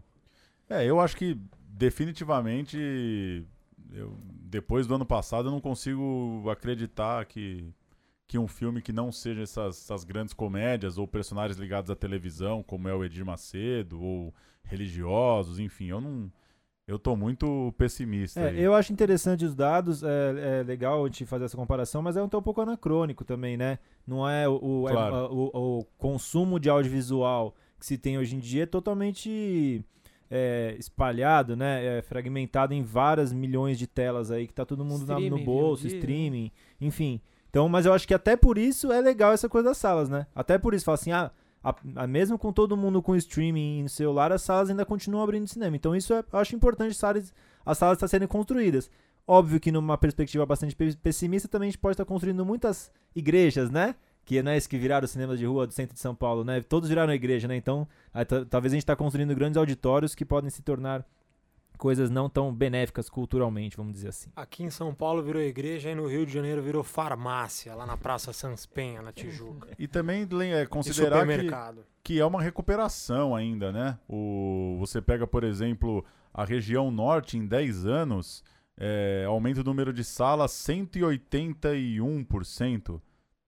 É, eu acho que definitivamente eu, depois do ano passado eu não consigo acreditar que, que um filme que não seja essas, essas grandes comédias ou personagens ligados à televisão, como é o Edir Macedo, ou religiosos, enfim, eu não. Eu tô muito pessimista. É, aí. eu acho interessante os dados, é, é legal a gente fazer essa comparação, mas é um, um pouco anacrônico também, né? Não é o, o, é, Claro. o- o consumo de audiovisual que se tem hoje em dia é totalmente é, espalhado, né? É fragmentado em várias milhões de telas aí que tá todo mundo na- no bolso, né? streaming, enfim. Então, mas eu acho que até por isso é legal essa coisa das salas, né? Até por isso, fala assim, ah, a- a- mesmo com todo mundo com streaming no celular, as salas ainda continuam abrindo cinema. Então isso é, eu acho importante as salas, as salas estar sendo construídas. Óbvio que numa perspectiva bastante pe- pessimista também a gente pode estar construindo muitas igrejas, né? Que não é isso que viraram cinemas de rua do centro de São Paulo, né? Todos viraram igreja, né? Então, aí ta- talvez a gente está construindo grandes auditórios que podem se tornar coisas não tão benéficas culturalmente, vamos dizer assim. Aqui em São Paulo virou igreja e no Rio de Janeiro virou farmácia, lá na Praça Sans Penha, na Tijuca. E também é, considerar que, que é uma recuperação ainda, né? O, você pega, por exemplo, a região norte em 10 anos, é, aumenta o número de salas 181%.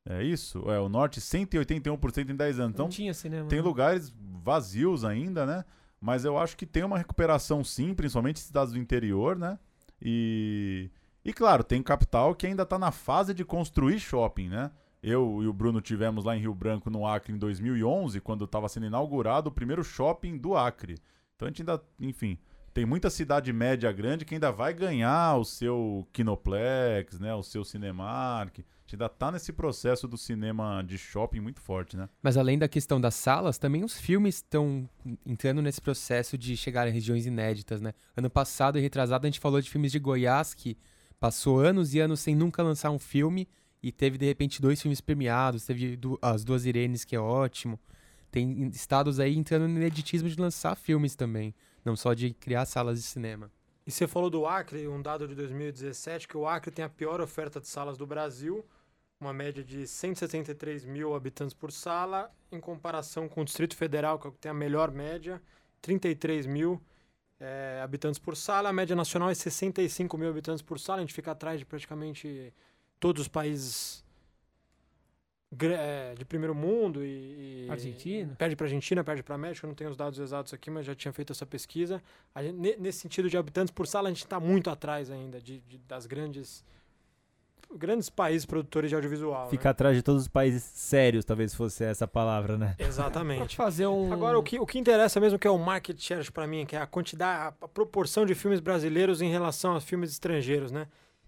É isso? É, o norte 181% em 10 anos. Não Então, tinha cinema. tem né? lugares vazios ainda, né? Mas eu acho que tem uma recuperação sim, principalmente cidades do interior, né? E, e claro, tem capital que ainda está na fase de construir shopping, né? Eu e o Bruno tivemos lá em Rio Branco, no Acre, em 2011, quando estava sendo inaugurado o primeiro shopping do Acre. Então a gente ainda, enfim, tem muita cidade média grande que ainda vai ganhar o seu Kinoplex, né? O seu Cinemark. A gente ainda tá nesse processo do cinema de shopping muito forte, né? Mas além da questão das salas, também os filmes estão entrando nesse processo de chegar em regiões inéditas, né? Ano passado e retrasado a gente falou de filmes de Goiás que passou anos e anos sem nunca lançar um filme e teve de repente dois filmes premiados, teve as duas Irenes que é ótimo. Tem estados aí entrando no ineditismo de lançar filmes também, não só de criar salas de cinema. E você falou do Acre, um dado de 2017, que o Acre tem a pior oferta de salas do Brasil, uma média de 163 mil habitantes por sala, em comparação com o Distrito Federal, que é tem a melhor média, 33 mil eh, habitantes por sala. A média nacional é 65 mil habitantes por sala, a gente fica atrás de praticamente todos os países de primeiro mundo e, e- Argentina. perde para Argentina, perde para México, eu não tenho os dados exatos aqui, mas já tinha feito essa pesquisa. A gente- ne- nesse sentido de habitantes por sala, a gente está muito atrás ainda de, de- das grandes grandes países produtores de audiovisual. né? Ficar atrás de todos os países sérios, talvez fosse essa palavra, né? Exatamente. fazer um. Agora, o que, o que interessa mesmo que é o market share para mim, que é a quantidade, a, a proporção de filmes brasileiros em relação aos filmes estrangeiros, né?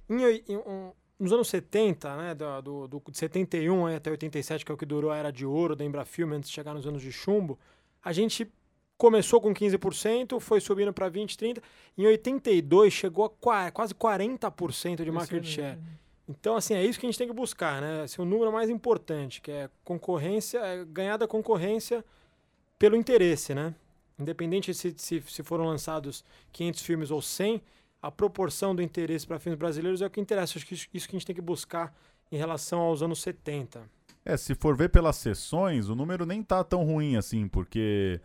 Em, em um- nos anos 70, né, do, do, de 71 aí até 87, que é o que durou a Era de Ouro da Embrafilme, antes de chegar nos anos de chumbo, a gente começou com 15%, foi subindo para 20, 30%, em 82 chegou a qua- quase 40% de market share. Então, assim, é isso que a gente tem que buscar, né? Esse é o número mais importante, que é concorrência, é ganhar da concorrência pelo interesse, né? Independente se, se, se foram lançados 500 filmes ou 100, a proporção do interesse para filmes brasileiros é o que interessa. Acho que isso, isso que a gente tem que buscar em relação aos anos 70. É, se for ver pelas sessões, o número nem tá tão ruim assim, porque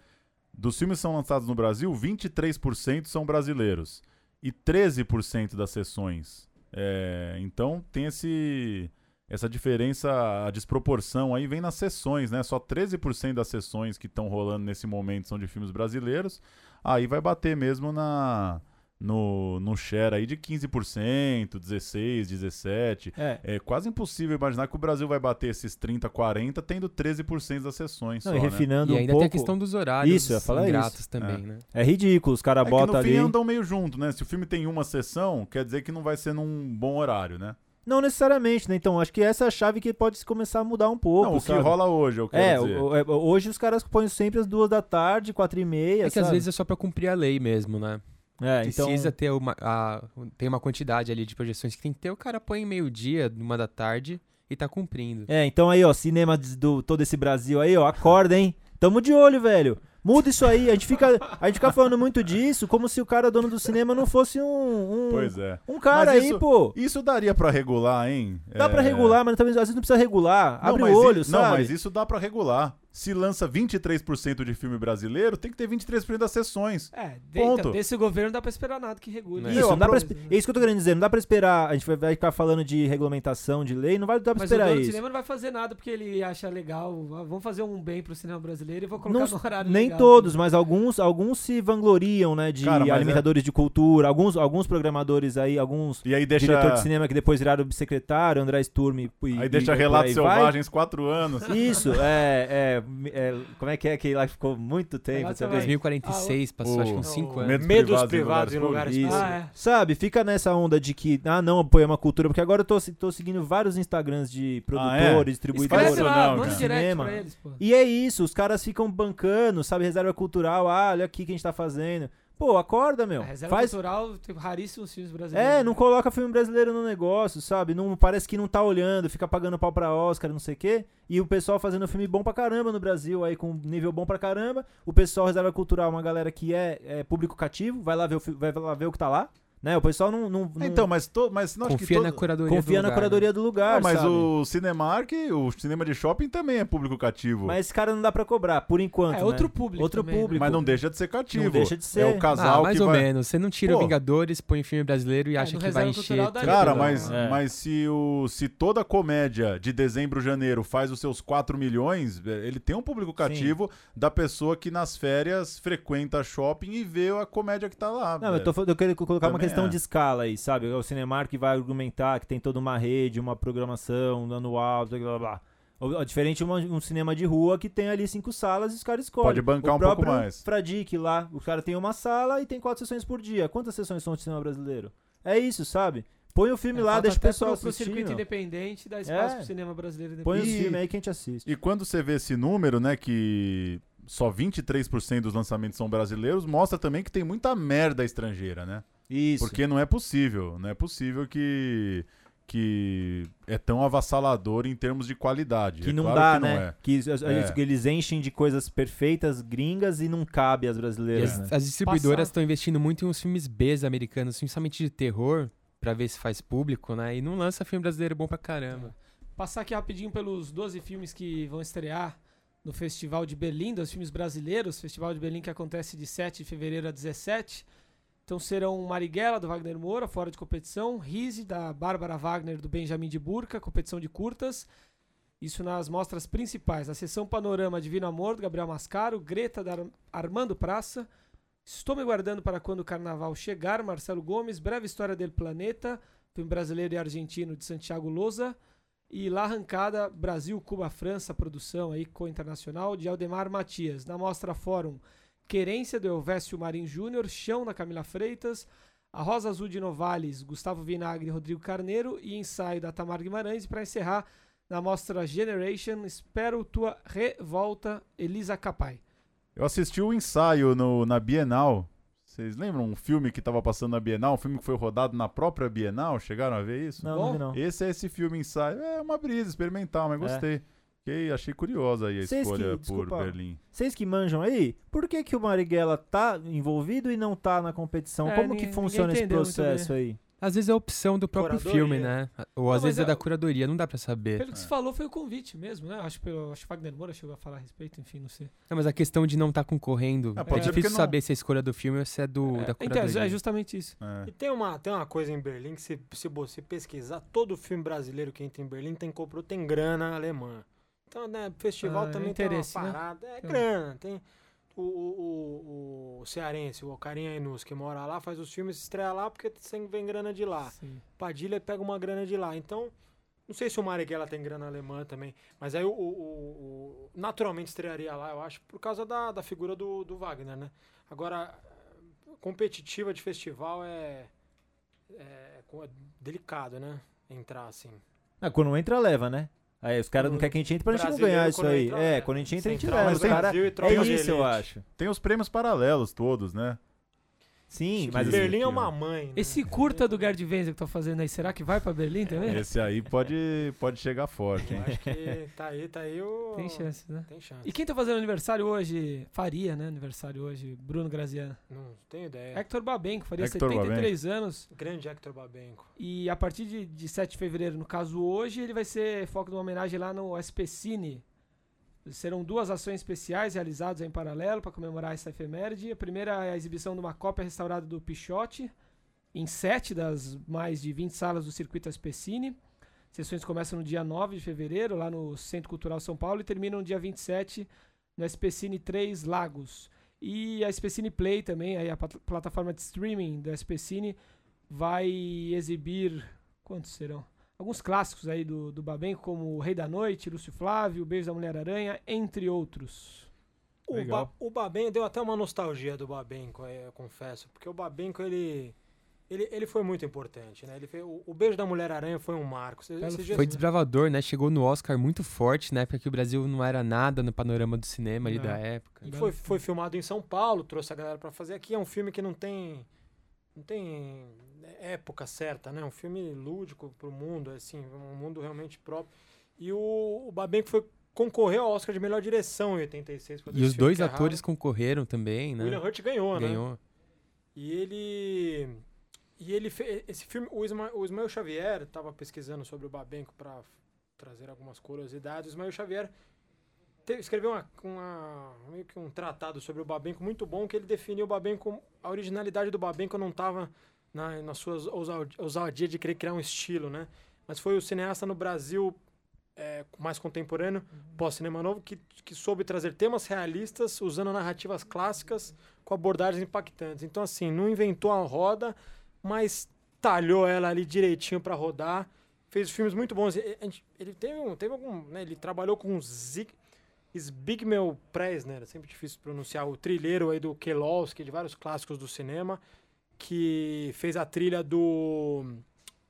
dos filmes que são lançados no Brasil, 23% são brasileiros e 13% das sessões. É, então tem esse essa diferença, a desproporção aí vem nas sessões, né? Só 13% das sessões que estão rolando nesse momento são de filmes brasileiros. Aí vai bater mesmo na no, no share aí de 15%, 16, 17. É. É quase impossível imaginar que o Brasil vai bater esses 30, 40, tendo 13% das sessões Não, só, e né? refinando E um ainda pouco, tem a questão dos horários Isso, falar ingratos isso. também, É. né? é ridículo, os caras É que no botam fim ali... andam meio junto, né? Se o filme tem uma sessão, quer dizer que não vai ser num bom horário, né? Não necessariamente, né? Então, acho que essa é a chave que pode começar a mudar um pouco. Não, o que sabe? rola hoje, eu É, quero dizer. o- o- hoje os caras põem sempre às duas da tarde, quatro e meia. É que às vezes é só pra cumprir a lei mesmo, né? É, então. Precisa ter uma, a- tem uma quantidade ali de projeções que tem que ter, o cara põe meio-dia, uma da tarde e tá cumprindo. É, então aí, ó, cinema do todo esse Brasil aí, ó, acorda, hein? Tamo de olho, velho. Muda isso aí. A gente fica, a gente fica falando muito disso como se o cara dono do cinema não fosse um. um Pois é. Um cara Mas aí, isso- pô. Isso daria pra regular, hein? Dá É, pra regular, mas também às vezes não precisa regular. Não, Abre mas o olho, i- sabe? Não, mas isso dá pra regular. Se lança 23% de filme brasileiro, tem que ter 23% das sessões. É, de, Ponto. então, desse governo não dá pra esperar nada que regule. Isso, Não, não dá pra, é isso que eu tô querendo dizer. Não dá pra esperar. A gente vai- ficar falando de regulamentação, de lei. Não vai dar pra Mas o esperar isso. cinema não vai fazer nada porque ele acha legal. Ah, Vamos fazer um bem pro cinema brasileiro e vou colocar Não- no horário nem legal. todos, mas alguns, alguns se vangloriam, né, de Cara, é- alimentadores de cultura, alguns, alguns programadores aí, alguns E aí deixa, diretor de cinema que depois viraram secretário, André Sturm e, aí deixa e Relatos aí vai. Selvagens 4 anos. Isso, é, é, é, Como é que é que lá ficou muito tempo? Selvagens. 2046 passou o- acho que uns 5 o- anos. Medos privados em privados em lugares lugares Isso. Ah, é. Sabe, fica nessa onda de que, ah, não, apoia uma cultura, porque agora eu tô, tô seguindo vários Instagrams de Ah, é? produtores, distribuidores. lá, não, Cinema. pra eles, pô. E é isso, os caras ficam bancando, sabe, reserva cultural, ah, olha aqui que a gente tá fazendo. Pô, acorda, meu. A reserva Faz, cultural tem raríssimos filmes brasileiros. É, não coloca filme brasileiro no negócio, sabe? Não parece que não tá olhando, fica pagando pau pra Oscar, não sei o quê. E o pessoal fazendo filme bom pra caramba no Brasil, aí com nível bom pra caramba. O pessoal reserva cultural, uma galera que é, é público cativo, vai lá ver o vai lá ver o que tá lá, né? O pessoal não, não, não Então, mas, to, mas não acho que Confia todo... na curadoria confia do na lugar, curadoria do lugar, Ah, mas sabe? o Cinemark, o cinema de shopping também é público cativo. Mas esse cara não dá pra cobrar, por enquanto, É né? outro público. Outro também, né? público. Mas não deixa de ser cativo. Não deixa de ser. É o casal ah, mais que ou vai... menos. Você não tira Pô. Vingadores, põe filme brasileiro e É, acha que vai encher. Cara, mas, É. mas se, o, se toda comédia de dezembro, janeiro faz os seus 4 milhões, é, ele tem um público cativo da pessoa que nas férias frequenta shopping e vê a comédia que tá lá. Não, eu, velho. tô, falando- eu quero colocar uma questão é. de escala aí, sabe? O Cinemark vai argumentar que tem toda uma rede, uma programação anual, blá blá blá. O- o- Diferente de um cinema de rua que tem ali cinco salas e os caras escolhem. Pode bancar o um pouco próprio mais. Fradique lá, o cara tem uma sala e tem quatro sessões por dia. Quantas sessões são de cinema brasileiro? É isso, sabe? Põe o filme É, lá, deixa o pessoal pro, pro assistir. circuito meu. independente, dá espaço É. pro cinema brasileiro Põe os independente. E- filmes aí que a gente assiste. E quando você vê esse número, né, que só 23% dos lançamentos são brasileiros, mostra também que tem muita merda estrangeira, né? Isso. Porque não é possível, não é possível que que é tão avassalador em termos de qualidade. que É não claro dá, que não né? é. Que eles, É. eles enchem de coisas perfeitas, gringas, e não cabe às brasileiras, as, né? as distribuidoras estão investindo muito em uns filmes Bs americanos, principalmente de terror, pra ver se faz público, né? E não lança filme brasileiro bom pra caramba. Passar aqui rapidinho pelos 12 filmes que vão estrear no Festival de Berlim, dos filmes brasileiros. Festival de Berlim que acontece de 7 de fevereiro a 17. Então serão Marighella, do Wagner Moura, fora de competição. Rise, da Bárbara Wagner, do Benjamin de Burca, competição de curtas. Isso nas mostras principais. Na sessão Panorama Divino Amor, do Gabriel Mascaro. Greta, da Ar- Armando Praça. Estou me guardando para quando o carnaval chegar. Marcelo Gomes. Breve História do Planeta. Filme brasileiro e argentino de Santiago Loza. E La Arrancada, Brasil, Cuba, França, produção aí co-internacional de Aldemar Matias. Na Mostra Fórum, Querência do Elvésio Marim Júnior, Chão da Camila Freitas, A Rosa Azul de Novales, Gustavo Vinagre e Rodrigo Carneiro e Ensaio da Tamar Guimarães. E para encerrar, na Mostra Generation, Espero Tua Revolta, Elisa Capai. Eu assisti o ensaio no, na Bienal. Vocês lembram um filme que tava passando na Bienal? Um filme que foi rodado na própria Bienal? Chegaram a ver isso? Não, Bom, não. Esse é esse filme ensaio. É uma brisa experimental, mas É. gostei. Fiquei, achei curiosa aí a que- escolha por desculpa. Berlim. Vocês que manjam aí, por que, que o Marighella tá envolvido e não tá na competição? É, Como que funciona esse processo aí? Às vezes é opção do próprio Curadoria. filme, né? Ou às Não, vezes mas é da é- curadoria, não dá pra saber. Pelo que se falou, foi o convite mesmo, né? Acho que pelo- acho que Wagner Moura chegou a falar a respeito, enfim, não sei. Não, mas a questão de não estar concorrendo, Ah, é, ser difícil não- saber se a escolha do filme ou se é do, da Então, curadoria. é justamente isso. É. E tem uma, tem uma coisa em Berlim que se, se você pesquisar, todo filme brasileiro que entra em Berlim tem, comprou, tem grana alemã. Então, né, festival Ah, é também tem uma né? parada. É Então. grana. Tem o, o, o, o cearense, o Carinha Inus, que mora lá, faz os filmes, estreia lá porque sempre vem grana de lá. Sim. Padilha pega uma grana de lá. Então, não sei se o Marighella tem grana alemã também, mas aí o, o- o- o- naturalmente estrearia lá, eu acho, por causa da, da figura do, do Wagner, né? Agora, competitiva de festival é, é, é delicado, né? entrar, assim. Ah, quando entra, leva, né? Aí os caras não querem que a gente entre pra gente não brasileiro, ganhar isso quando aí. entra, é, é. quando a gente entra, a gente Central, leva. mas Os tem- cara, e é isso, eu acho. Tem os prêmios paralelos todos, né? Sim, Mas Berlim é uma mãe. né? Esse curta do Gerd Wenzel que tá fazendo aí, será que vai pra Berlim também? Esse aí pode, pode chegar forte? Eu acho que tá aí, tá aí o... Tem chance, né? Tem chance. E quem tá fazendo aniversário hoje? Faria, né? Aniversário hoje. Bruno Graziano. Não tenho ideia. Hector Babenco, faria Hector 73 anos. Grande Hector Babenco. E a partir de, de 7 de fevereiro, no caso hoje, ele vai ser foco de uma homenagem lá no SP Cine. Serão duas ações especiais realizadas em paralelo para comemorar essa efeméride. A primeira é a exibição de uma cópia restaurada do Pichote, em sete das mais de 20 salas do circuito SP Cine. Sessões começam no dia 9 de fevereiro, lá no Centro Cultural São Paulo, e terminam no dia 27 no SP Cine 3 Lagos. E a SP Cine Play também, aí a plat- plataforma de streaming do SP Cine, vai exibir. Quantos serão? Alguns clássicos aí do, do Babenco, como O Rei da Noite, Lúcio Flávio, O Beijo da Mulher-Aranha, entre outros. O, ba o Babenco, deu até uma nostalgia do Babenco, aí, eu confesso. Porque o Babenco, ele... Ele, ele foi muito importante, né? Ele fez, o, o Beijo da Mulher-Aranha foi um marco. Dias- Foi desbravador, né? Chegou no Oscar muito forte, na época que o Brasil não era nada no panorama do cinema ali É. da época. E foi, foi filmado em São Paulo, trouxe a galera pra fazer aqui. É um filme que não tem não tem época certa, né? Um filme lúdico pro mundo, assim, um mundo realmente próprio. E o, o Babenco foi concorreu ao Oscar de melhor direção em 86. por E os dois é atores concorreram também, O né? William Hurt ganhou, né? Ganhou. E ele. E ele fez. Esse filme. O Ismael, o Ismael Xavier estava pesquisando sobre o Babenco para trazer algumas curiosidades. O Ismael Xavier escreveu uma, uma- meio que um tratado sobre o Babenco muito bom, que ele definiu o Babenco. A originalidade do Babenco não estava na, suas ousa- ousadia de querer criar um estilo, né? Mas foi o cineasta no Brasil é, mais contemporâneo, pós-cinema novo, que, que soube trazer temas realistas usando narrativas clássicas com abordagens impactantes. Então, assim, não inventou a roda, mas talhou ela ali direitinho para rodar. Fez filmes muito bons. Ele teve, um, teve algum. né, ele trabalhou com o Zig, Zbigniew Presner, é sempre difícil pronunciar, o trilheiro aí do Kelowski, de vários clássicos do cinema, que fez a trilha do.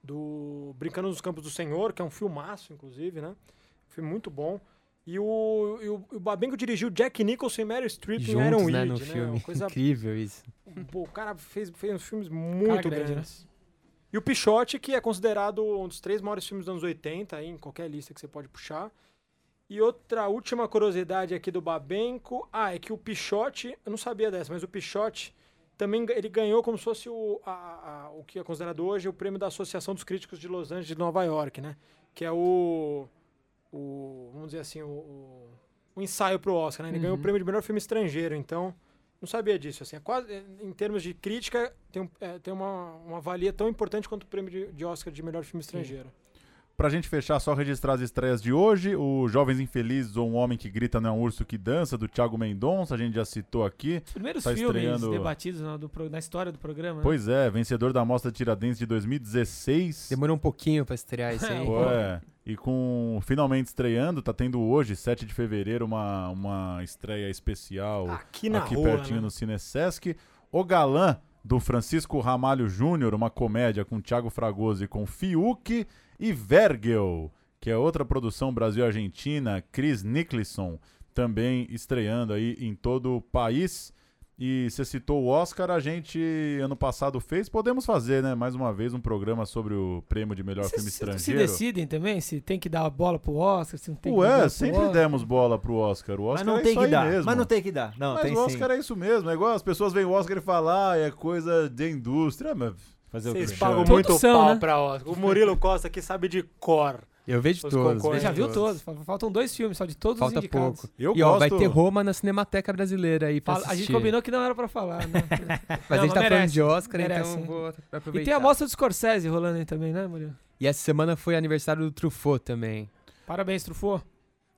do Brincando nos Campos do Senhor, que é um filmaço, inclusive, né? Um filme muito bom. E o, e o, o Babenco dirigiu Jack Nicholson e Meryl Streep em Iron Juntos, né, Weed, no né? filme. Coisa Incrível isso. Pô, o cara fez, fez uns filmes muito grande, né? grandes. E o Pichote, que é considerado um dos três maiores filmes dos anos 80, aí, em qualquer lista que você pode puxar. E outra última curiosidade aqui do Babenco. Ah, é que o Pichote, eu não sabia dessa, mas o Pichote também ele ganhou como se fosse o, a- a- o que é considerado hoje o prêmio da Associação dos Críticos de Los Angeles de Nova York, né? Que é o. o vamos dizer assim, o, o, o ensaio pro Oscar, né? Ele ganhou o Uhum. prêmio de melhor filme estrangeiro, então. Não sabia disso, assim, é quase, em termos de crítica, tem, é, tem uma, uma valia tão importante quanto o prêmio de, de Oscar de melhor filme estrangeiro. Pra gente fechar, só registrar as estreias de hoje. O Jovens Infelizes ou Um Homem que Grita Não é um Urso que Dança, do Thiago Mendonça, a gente já citou aqui. Os primeiros Tá filmes estreando- debatidos na, do na história do programa. né? Pois é, vencedor da Mostra Tiradentes de 2016. Demorou um pouquinho pra estrear isso aí. Pô, é. E com finalmente estreando, tá tendo hoje, 7 de fevereiro, uma, uma estreia especial Aqui na aqui rua, pertinho né? no Cine Sesc. O Galã, do Francisco Ramalho Júnior, uma comédia com Thiago Fragoso e com Fiuk e Vergel, que é outra produção Brasil-Argentina, Chris Nicholson, também estreando aí em todo o país. E você citou o Oscar, a gente ano passado fez, podemos fazer, né, mais uma vez um programa sobre o prêmio de melhor Cês- filme estrangeiro. se decidem também se tem que dar a bola pro Oscar, se não tem que dar Ué, bola pro sempre Oscar. demos bola pro Oscar. O Mas Oscar não é tem isso que aí dar. mesmo. Mas não tem que dar. Não, Mas tem o Oscar sim. é isso mesmo. É igual as pessoas veem o Oscar e falam, ah, é coisa de indústria. Mas Fazer o Vocês quê? pagam Todos muito são, pau né? pra Oscar. O Murilo Costa aqui sabe de cor. Eu vejo Os todos. Você já viu todos. Fal- Faltam dois filmes só de todos Falta os indicados. pouco. eu e ó, gosto... vai ter Roma na Cinemateca Brasileira aí pra Fala- a gente combinou que não era pra falar, né? Mas Não, a gente tá falando merece, de Oscar, merece, então hein? vou aproveitar. E tem a mostra do Scorsese rolando aí também, né, Murilo? E essa semana foi aniversário do Truffaut também. Parabéns, Truffaut.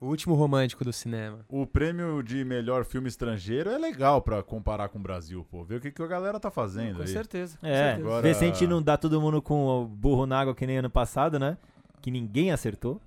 O último romântico do cinema. O prêmio de melhor filme estrangeiro é legal pra comparar com o Brasil, pô. Ver o que, que a galera tá fazendo Com aí. certeza. com É, certeza. Agora- ver se a gente não dá todo mundo com o burro na água que nem ano passado, né? Que ninguém acertou.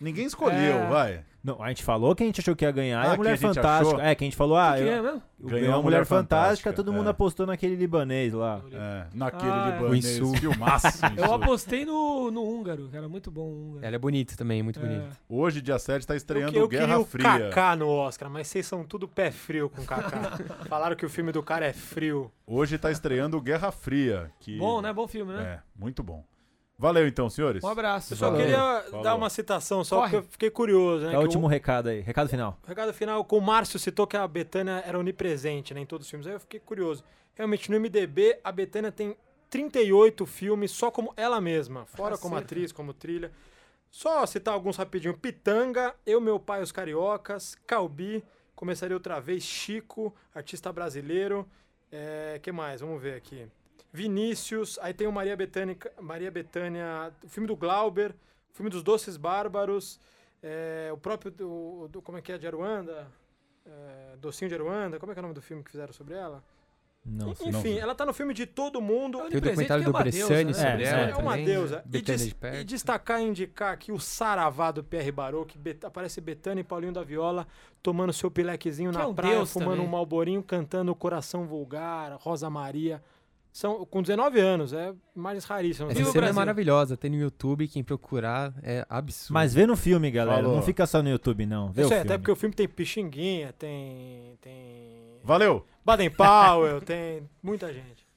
Ninguém escolheu, É. vai. Não, a gente falou que a gente achou que ia ganhar Ah, e a que Mulher a Fantástica. achou? É, que a gente falou, ah, Quem eu- é mesmo? ganhou a Mulher Fantástica, todo mundo é. apostou naquele libanês lá. É, naquele Ah, é. libanês, O filmaço. Eu apostei no, no húngaro, que era muito bom o húngaro. Ela é bonita também, muito É. bonita. Hoje, dia 7, tá Eu, estreando eu queria Guerra o Fria. Kaká no Oscar, mas vocês são tudo pé frio com o Kaká. Falaram que o filme do cara é frio. Hoje tá estreando Guerra Fria. Que... Bom, né? Bom filme, né? É, muito bom. Valeu então, senhores. Um abraço. Eu só Valeu. queria Falou. dar uma citação, só Corre. porque eu fiquei curioso, né? É o último recado aí, recado final. O recado final, com o Márcio citou que a Betânia era onipresente né, em todos os filmes. Aí eu fiquei curioso. Realmente, no MDB, a Betânia tem 38 filmes só como ela mesma, fora como Caceta. atriz, como trilha. Só citar alguns rapidinho. Pitanga, Eu, Meu Pai, Os Cariocas, Calbi, Começaria Outra Vez, Chico, artista brasileiro. É, que mais? Vamos ver aqui. Vinícius, aí tem o Maria Bethânia, Maria Bethânia, o filme do Glauber, o filme dos Doces Bárbaros, é, o próprio, do, do- como é que é, de Aruanda? É, Docinho de Aruanda, como é que é o nome do filme que fizeram sobre ela? Não. Enfim, ela tá no filme de todo mundo. Tem o documentário do Bressani sobre É, ela É uma também. deusa. E, Betânia des- de e destacar e indicar aqui o Saravá do Pierre Barot, que Bet- aparece Betânia e Paulinho da Viola tomando seu pilequezinho Que na é um praia, deus fumando também. um malborinho, cantando Coração Vulgar, Rosa Maria. São, com 19 anos, é imagens raríssimas. Essa cena é maravilhosa, tem no YouTube, quem procurar é absurdo. Mas vê no filme, galera. Falou. Não fica só no YouTube, não. Vê Isso o é, filme. até porque o filme tem Pixinguinha, tem. tem. Valeu! Baden Powell, tem muita gente.